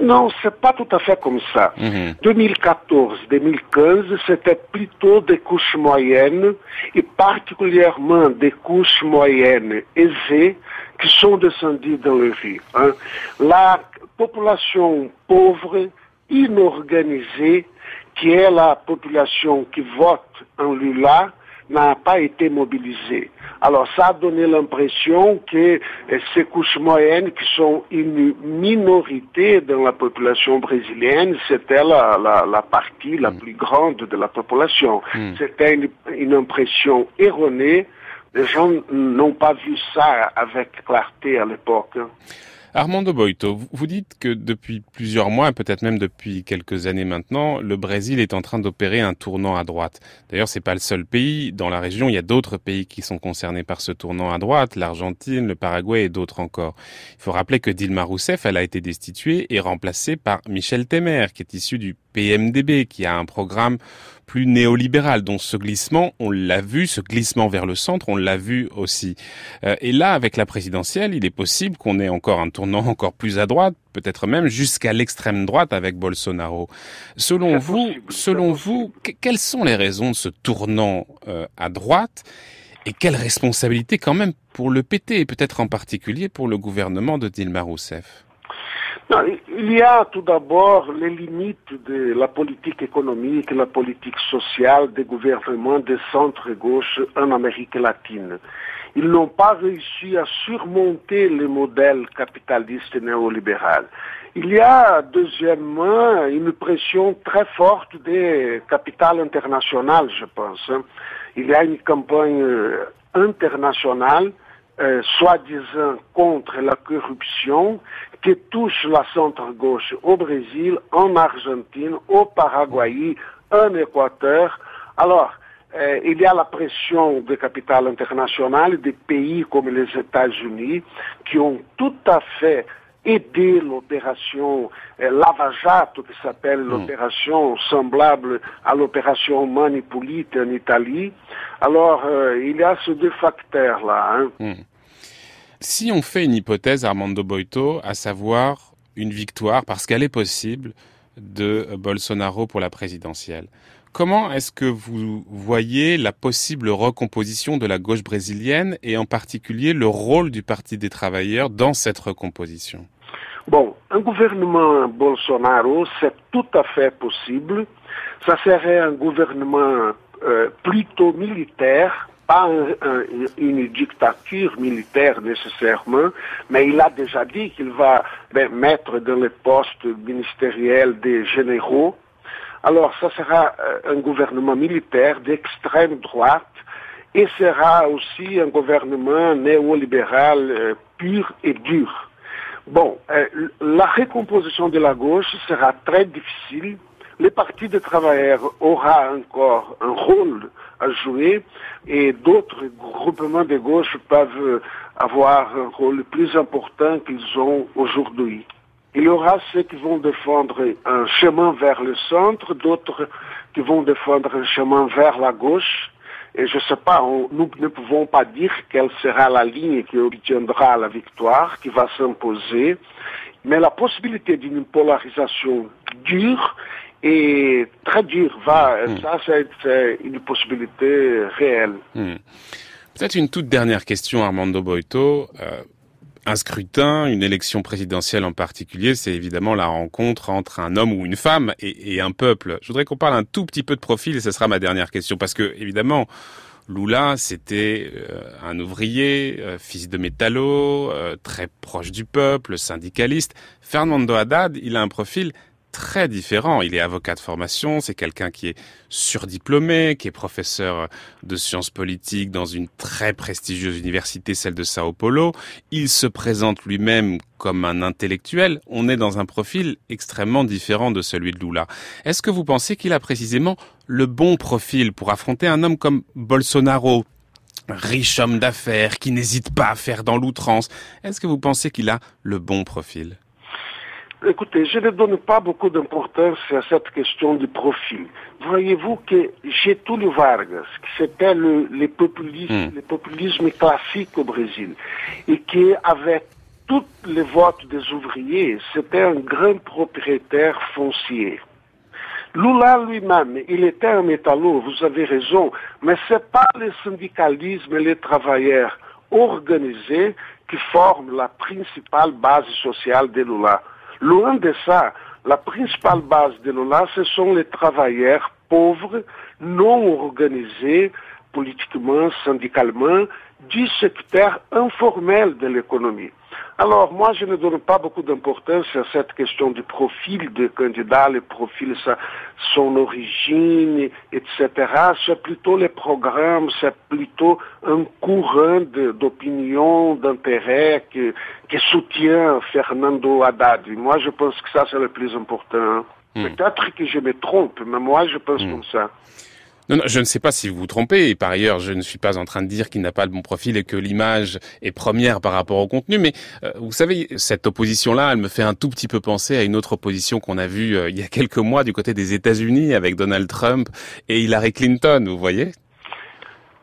Non, c'est pas tout à fait comme ça. 2014-2015, mhm. c'était plutôt des couches moyennes et particulièrement des couches moyennes aisées qui sont descendues dans le rue. Hein. La population pauvre, inorganisée, qui est la population qui vote en Lula, n'a pas été mobilisé. Alors ça a donné l'impression que eh, ces couches moyennes qui sont une minorité dans la population brésilienne, c'était la, la, partie la mm. plus grande de la population. Mm. C'était une, une impression erronée. Les gens n'ont pas vu ça avec clarté à l'époque. Armando Boito, vous dites que depuis plusieurs mois, peut-être même depuis quelques années maintenant, le Brésil est en train d'opérer un tournant à droite. D'ailleurs, c'est pas le seul pays. Dans la région, il y a d'autres pays qui sont concernés par ce tournant à droite, l'Argentine, le Paraguay et d'autres encore. Il faut rappeler que Dilma Rousseff, elle a été destituée et remplacée par Michel Temer, qui est issu du PMDB, qui a un programme plus néolibéral. dont ce glissement, on l'a vu, ce glissement vers le centre, on l'a vu aussi. Euh, et là, avec la présidentielle, il est possible qu'on ait encore un tournant encore plus à droite, peut-être même jusqu'à l'extrême droite avec Bolsonaro. Selon vous, selon vous, quelles sont les raisons de ce tournant euh, à droite et quelle responsabilité quand même pour le PT et peut-être en particulier pour le gouvernement de Dilma Rousseff? Il y a tout d'abord les limites de la politique économique, la politique sociale des gouvernements de centre-gauche en Amérique latine. Ils n'ont pas réussi à surmonter le modèle capitaliste néolibéral. Il y a, deuxièmement, une pression très forte des capitales internationales, je pense. Il y a une campagne internationale euh, soi-disant contre la corruption qui touche la centre-gauche au Brésil, en Argentine, au Paraguay, en Équateur. Alors, euh, il y a la pression des capitales internationales, des pays comme les États-Unis, qui ont tout à fait aidé l'opération euh, Lavajato, qui s'appelle hmm. l'opération semblable à l'opération Manipulite en Italie. Alors, euh, il y a ces deux facteurs-là. Hein. Hmm. Si on fait une hypothèse, Armando Boito, à savoir une victoire, parce qu'elle est possible, de Bolsonaro pour la présidentielle, comment est-ce que vous voyez la possible recomposition de la gauche brésilienne et en particulier le rôle du Parti des travailleurs dans cette recomposition? Bon, un gouvernement Bolsonaro, c'est tout à fait possible. Ça serait un gouvernement euh, plutôt militaire, pas une dictature militaire nécessairement, mais il a déjà dit qu'il va ben, mettre dans les postes ministériels des généraux. Alors, ça sera euh, un gouvernement militaire d'extrême droite et sera aussi un gouvernement néolibéral euh, pur et dur. Bon, euh, la recomposition de la gauche sera très difficile le Parti des travailleurs aura encore un rôle à jouer et d'autres groupements de gauche peuvent avoir un rôle plus important qu'ils ont aujourd'hui. Il y aura ceux qui vont défendre un chemin vers le centre, d'autres qui vont défendre un chemin vers la gauche. Et je ne sais pas, nous ne pouvons pas dire quelle sera la ligne qui obtiendra la victoire, qui va s'imposer. Mais la possibilité d'une polarisation dure et très dur. Va, hmm. Ça, c'est une possibilité réelle. Hmm. Peut-être une toute dernière question, Armando Boito. Euh, un scrutin, une élection présidentielle en particulier, c'est évidemment la rencontre entre un homme ou une femme et, un peuple. Je voudrais qu'on parle un tout petit peu de profil et ce sera ma dernière question parce que évidemment, Lula, c'était euh, un ouvrier, euh, fils de métallo, très proche du peuple, syndicaliste. Fernando Haddad, il a un profil très différent. Il est avocat de formation, c'est quelqu'un qui est surdiplômé, qui est professeur de sciences politiques dans une très prestigieuse université, celle de Sao Paulo. Il se présente lui-même comme un intellectuel. On est dans un profil extrêmement différent de celui de Lula. Est-ce que vous pensez qu'il a précisément le bon profil pour affronter un homme comme Bolsonaro, riche homme d'affaires, qui n'hésite pas à faire dans l'outrance Est-ce que vous pensez qu'il a le bon profil? Écoutez, je ne donne pas beaucoup d'importance à cette question du profil. Voyez-vous que Getúlio Vargas, qui c'était le, le, populisme, hmm. le populisme classique au Brésil, et qui avait tous les votes des ouvriers, c'était un grand propriétaire foncier. Lula lui-même, il était un métallo, vous avez raison, mais ce n'est pas le syndicalisme et les travailleurs organisés qui forment la principale base sociale de Lula. Loin de ça, la principale base de l'OLA, ce sont les travailleurs pauvres, non organisés politiquement, syndicalement, du secteur informel de l'économie. Alors, moi, je ne donne pas beaucoup d'importance à cette question du profil du candidat, le profil, sa, son origine, etc. C'est plutôt les programmes, c'est plutôt un courant d'opinion, d'intérêt qui, qui, soutient Fernando Haddad. Moi, je pense que ça, c'est le plus important. Hmm. Peut-être que je me trompe, mais moi, je pense hmm. comme ça. Je ne sais pas si vous vous trompez. Et par ailleurs, je ne suis pas en train de dire qu'il n'a pas le bon profil et que l'image est première par rapport au contenu. Mais euh, vous savez, cette opposition-là, elle me fait un tout petit peu penser à une autre opposition qu'on a vue euh, il y a quelques mois du côté des États-Unis avec Donald Trump et Hillary Clinton. Vous voyez?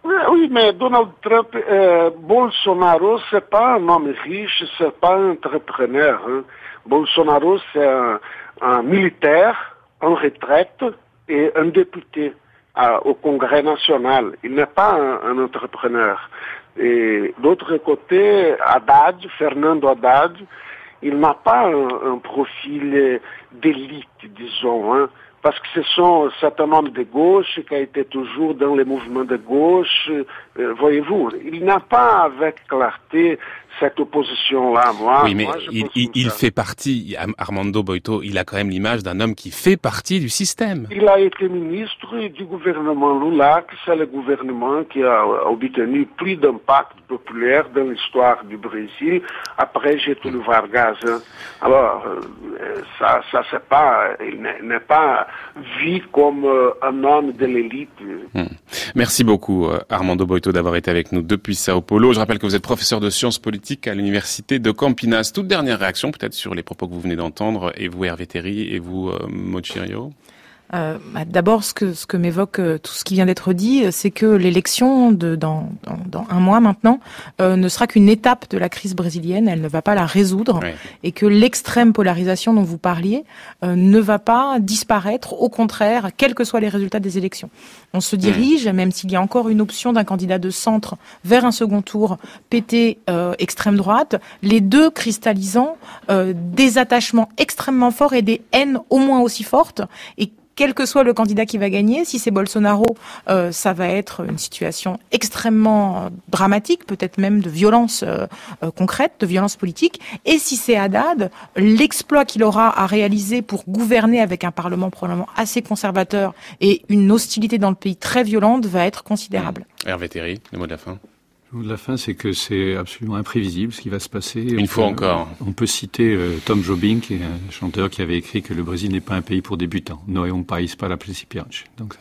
Oui, mais Donald Trump, euh, Bolsonaro, c'est pas un homme riche, c'est pas un entrepreneur. Hein. Bolsonaro, c'est un, un militaire en retraite et un député au Congrès national. Il n'est pas un, entrepreneur. Et d'autre côté, Haddad, Fernando Haddad, il n'a pas un, profil d'élite, disons. Hein parce que ce sont certains hommes de gauche qui a été toujours dans les mouvements de gauche. Euh, voyez-vous, il n'a pas avec clarté cette opposition-là. Moi, oui, mais il, fait partie, Armando Boito, il a quand même l'image d'un homme qui fait partie du système. Il a été ministre du gouvernement Lula, c'est le gouvernement qui a obtenu plus d'impact populaire dans l'histoire du Brésil après Getúlio Vargas. Hein. Alors, euh, ça, ça c'est pas, il n'est pas vu comme euh, un homme de l'élite. Hmm. Merci beaucoup, euh, Armando Boito, d'avoir été avec nous depuis Sao Paulo. Je rappelle que vous êtes professeur de sciences politiques à l'université de Campinas. Toute dernière réaction, peut-être, sur les propos que vous venez d'entendre, et vous, Hervé Terry, et vous, Mochirio euh, bah, D'abord, ce que, ce que m'évoque euh, tout ce qui vient d'être dit, euh, c'est que l'élection de dans, dans, un mois maintenant euh, ne sera qu'une étape de la crise brésilienne. Elle ne va pas la résoudre, et que l'extrême polarisation dont vous parliez euh, ne va pas disparaître. Au contraire, quels que soient les résultats des élections, on se dirige, même s'il y a encore une option d'un candidat de centre vers un second tour PT extrême droite, les deux cristallisant des attachements extrêmement forts et des haines au moins aussi fortes, et quel que soit le candidat qui va gagner, si c'est Bolsonaro, euh, ça va être une situation extrêmement euh, dramatique, peut-être même de violence euh, concrète, de violence politique. Et si c'est Haddad, l'exploit qu'il aura à réaliser pour gouverner avec un Parlement probablement assez conservateur et une hostilité dans le pays très violente va être considérable. Hervé Théry, le mot de la fin. De la fin, c'est que c'est absolument imprévisible ce qui va se passer. Une fois encore. On peut citer euh, Tom Jobim, qui est un chanteur qui avait écrit que le Brésil n'est pas un pays pour débutants. No un país para principiantes. Donc,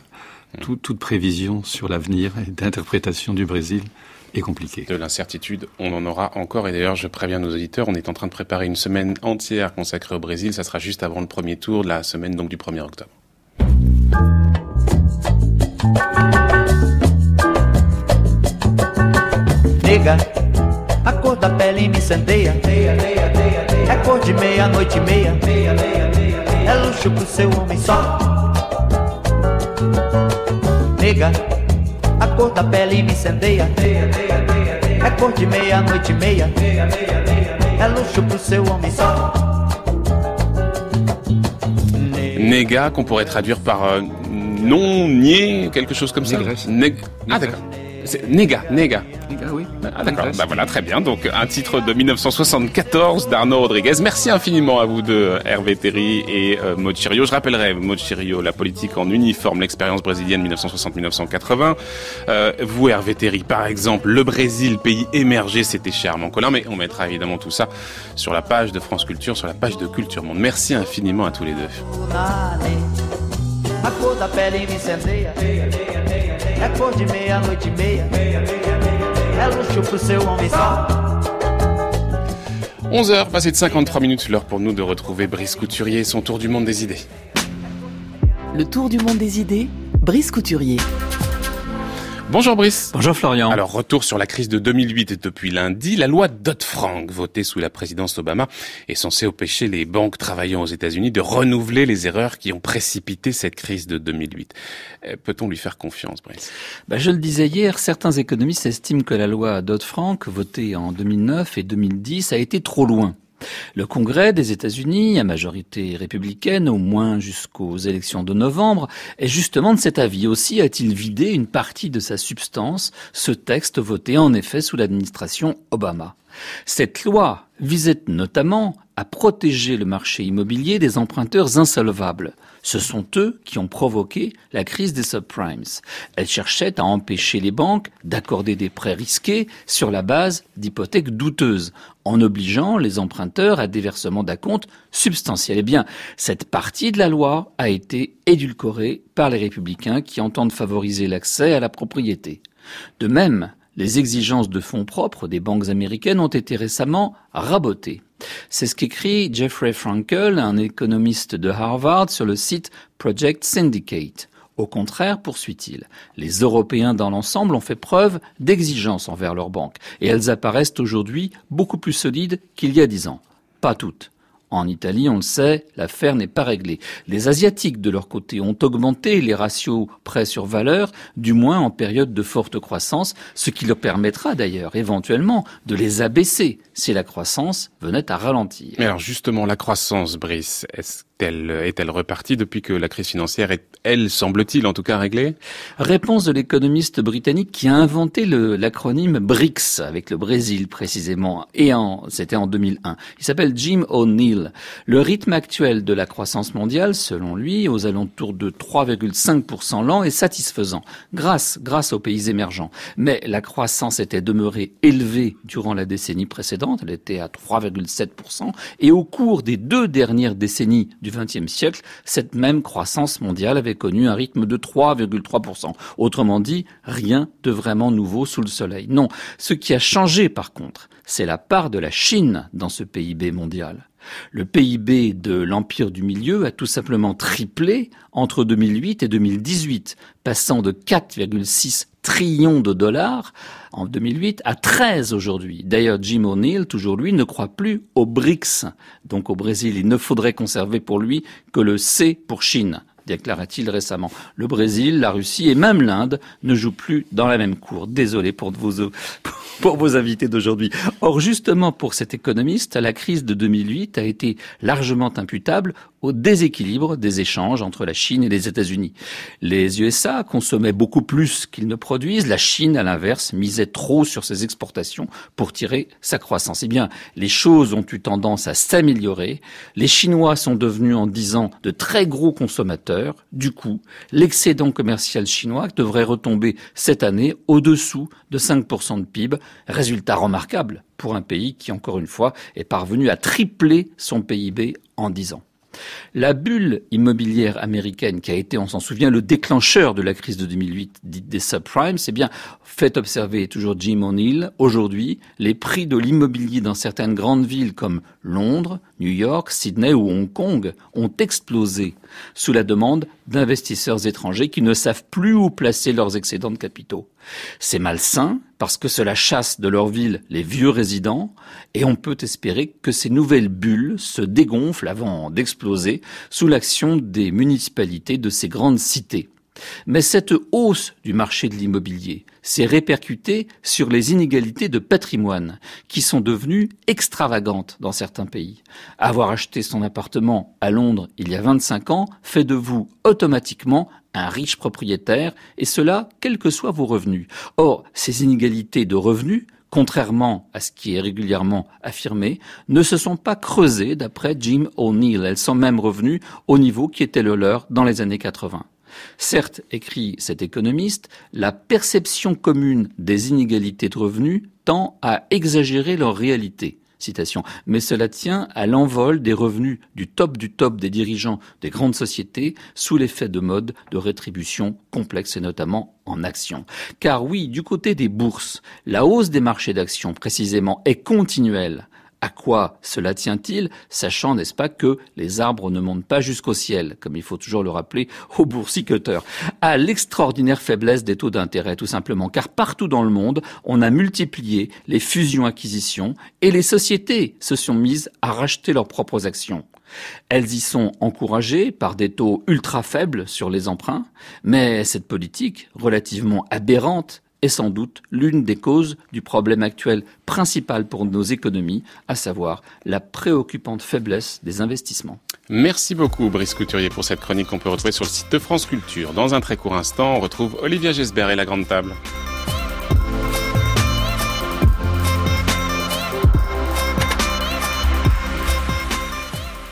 mm. toute prévision sur l'avenir et d'interprétation du Brésil est compliquée. De l'incertitude, on en aura encore. Et d'ailleurs, je préviens nos auditeurs, on est en train de préparer une semaine entière consacrée au Brésil. Ça sera juste avant le premier tour de la semaine donc du 1er octobre. Nega, a cor da pele me incendeia. É cor de meia, noite e meia. É luxo pro seu homem só. Nega, a cor da pele me incendeia. É cor de meia, noite e meia. É luxo pro seu homem só. Nega, qu'on pourrait traduire par euh, non, nier, quelque chose comme ça. ah d'accord. Nega, Nega. Nega, oui. Ah d'accord, bah voilà, très bien. Donc un titre de 1974 d'Arnaud Rodriguez. Merci infiniment à vous deux, Hervé Terry et euh, Mochirio. Je rappellerai, Mochirio, la politique en uniforme, l'expérience brésilienne 1960-1980. Euh, vous, Hervé Terry, par exemple, le Brésil, pays émergé, c'était cher Armand Collin, mais on mettra évidemment tout ça sur la page de France Culture, sur la page de Culture Monde. Merci infiniment à tous les deux. A cor da pele me incendeia. É cor de meia, noite e meia. É luxo pro seu homem só. 11h, passé de 53 minutes, l'heure pour nous de retrouver Brice Couturier et son tour du monde des idées. Le tour du monde des idées, Brice Couturier. Bonjour Brice. Bonjour Florian. Alors retour sur la crise de 2008 depuis lundi. La loi Dodd-Frank, votée sous la présidence Obama, est censée empêcher les banques travaillant aux États-Unis de renouveler les erreurs qui ont précipité cette crise de 2008. Euh, peut-on lui faire confiance, Brice? Bah, Je le disais hier, certains économistes estiment que la loi Dodd-Frank, votée en 2009 et 2010, a été trop loin Le Congrès des États-Unis, à majorité républicaine, au moins jusqu'aux élections de novembre, est justement de cet avis. Aussi a-t-il vidé une partie de sa substance, ce texte voté en effet sous l'administration Obama. Cette loi visait notamment à protéger le marché immobilier des emprunteurs insolvables. Ce sont eux qui ont provoqué la crise des subprimes. Elle cherchait à empêcher les banques d'accorder des prêts risqués sur la base d'hypothèques douteuses, en obligeant les emprunteurs à des versements d'acompte substantiels. Eh bien, cette partie de la loi a été édulcorée par les républicains qui entendent favoriser l'accès à la propriété. De même, les exigences de fonds propres des banques américaines ont été récemment rabotées. C'est ce qu'écrit Jeffrey Frankel, un économiste de Harvard, sur le site Project Syndicate. Au contraire, poursuit-il, les Européens dans l'ensemble ont fait preuve d'exigence envers leurs banques, et elles apparaissent aujourd'hui beaucoup plus solides qu'il y a dix ans. Pas toutes. En Italie, on le sait, l'affaire n'est pas réglée. Les Asiatiques, de leur côté, ont augmenté les ratios prêts sur valeur, du moins en période de forte croissance, ce qui leur permettra d'ailleurs éventuellement de les abaisser si la croissance venait à ralentir. Mais alors justement, la croissance, Brice, est-elle repartie depuis que la crise financière est, elle, semble-t-il, en tout cas réglée? Réponse de l'économiste britannique qui a inventé l'acronyme BRICS, avec le Brésil précisément, et c'était en 2001. Il s'appelle Jim O'Neill. Le rythme actuel de la croissance mondiale, selon lui, aux alentours de 3,5% l'an, est satisfaisant, grâce, grâce aux pays émergents. Mais la croissance était demeurée élevée durant la décennie précédente, elle était à 3,7%, et au cours des deux dernières décennies du XXe siècle, cette même croissance mondiale avait connu un rythme de 3,3%. Autrement dit, rien de vraiment nouveau sous le soleil. Non, ce qui a changé par contre, c'est la part de la Chine dans ce PIB mondial. Le PIB de l'Empire du Milieu a tout simplement triplé entre 2008 et 2018, passant de 4,6 trillions de dollars en 2008 à 13 aujourd'hui. D'ailleurs, Jim O'Neill, toujours lui, ne croit plus aux BRICS. Donc au Brésil, il ne faudrait conserver pour lui que le C pour Chine déclara-t-il récemment. Le Brésil, la Russie et même l'Inde ne jouent plus dans la même cour. Désolé pour vos, pour vos invités d'aujourd'hui. Or, justement, pour cet économiste, la crise de 2008 a été largement imputable au déséquilibre des échanges entre la Chine et les États-Unis. Les USA consommaient beaucoup plus qu'ils ne produisent. La Chine, à l'inverse, misait trop sur ses exportations pour tirer sa croissance. Eh bien, les choses ont eu tendance à s'améliorer. Les Chinois sont devenus en dix ans de très gros consommateurs. Du coup, l'excédent commercial chinois devrait retomber cette année au-dessous de 5% de PIB. Résultat remarquable pour un pays qui, encore une fois, est parvenu à tripler son PIB en dix ans. La bulle immobilière américaine, qui a été, on s'en souvient, le déclencheur de la crise de 2008 dite des subprimes, c'est bien fait observer toujours Jim O'Neill. Aujourd'hui, les prix de l'immobilier dans certaines grandes villes comme Londres, New York, Sydney ou Hong Kong ont explosé sous la demande d'investisseurs étrangers qui ne savent plus où placer leurs excédents de capitaux. C'est malsain parce que cela chasse de leur ville les vieux résidents et on peut espérer que ces nouvelles bulles se dégonflent avant d'exploser sous l'action des municipalités de ces grandes cités. Mais cette hausse du marché de l'immobilier s'est répercutée sur les inégalités de patrimoine, qui sont devenues extravagantes dans certains pays. Avoir acheté son appartement à Londres il y a 25 ans fait de vous automatiquement un riche propriétaire, et cela quels que soient vos revenus. Or, ces inégalités de revenus contrairement à ce qui est régulièrement affirmé, ne se sont pas creusées d'après Jim O'Neill. Elles sont même revenues au niveau qui était le leur dans les années 80. Certes, écrit cet économiste, la perception commune des inégalités de revenus tend à exagérer leur réalité. Citation. Mais cela tient à l'envol des revenus du top du top des dirigeants des grandes sociétés sous l'effet de mode de rétribution complexe et notamment en actions. Car oui, du côté des bourses, la hausse des marchés d'actions précisément est continuelle à quoi cela tient-il, sachant, n'est-ce pas, que les arbres ne montent pas jusqu'au ciel, comme il faut toujours le rappeler aux boursicoteurs, à l'extraordinaire faiblesse des taux d'intérêt, tout simplement, car partout dans le monde, on a multiplié les fusions-acquisitions et les sociétés se sont mises à racheter leurs propres actions. Elles y sont encouragées par des taux ultra faibles sur les emprunts, mais cette politique, relativement aberrante, est sans doute l'une des causes du problème actuel principal pour nos économies, à savoir la préoccupante faiblesse des investissements. Merci beaucoup Brice Couturier pour cette chronique qu'on peut retrouver sur le site de France Culture. Dans un très court instant, on retrouve Olivia Gesbert et la Grande Table.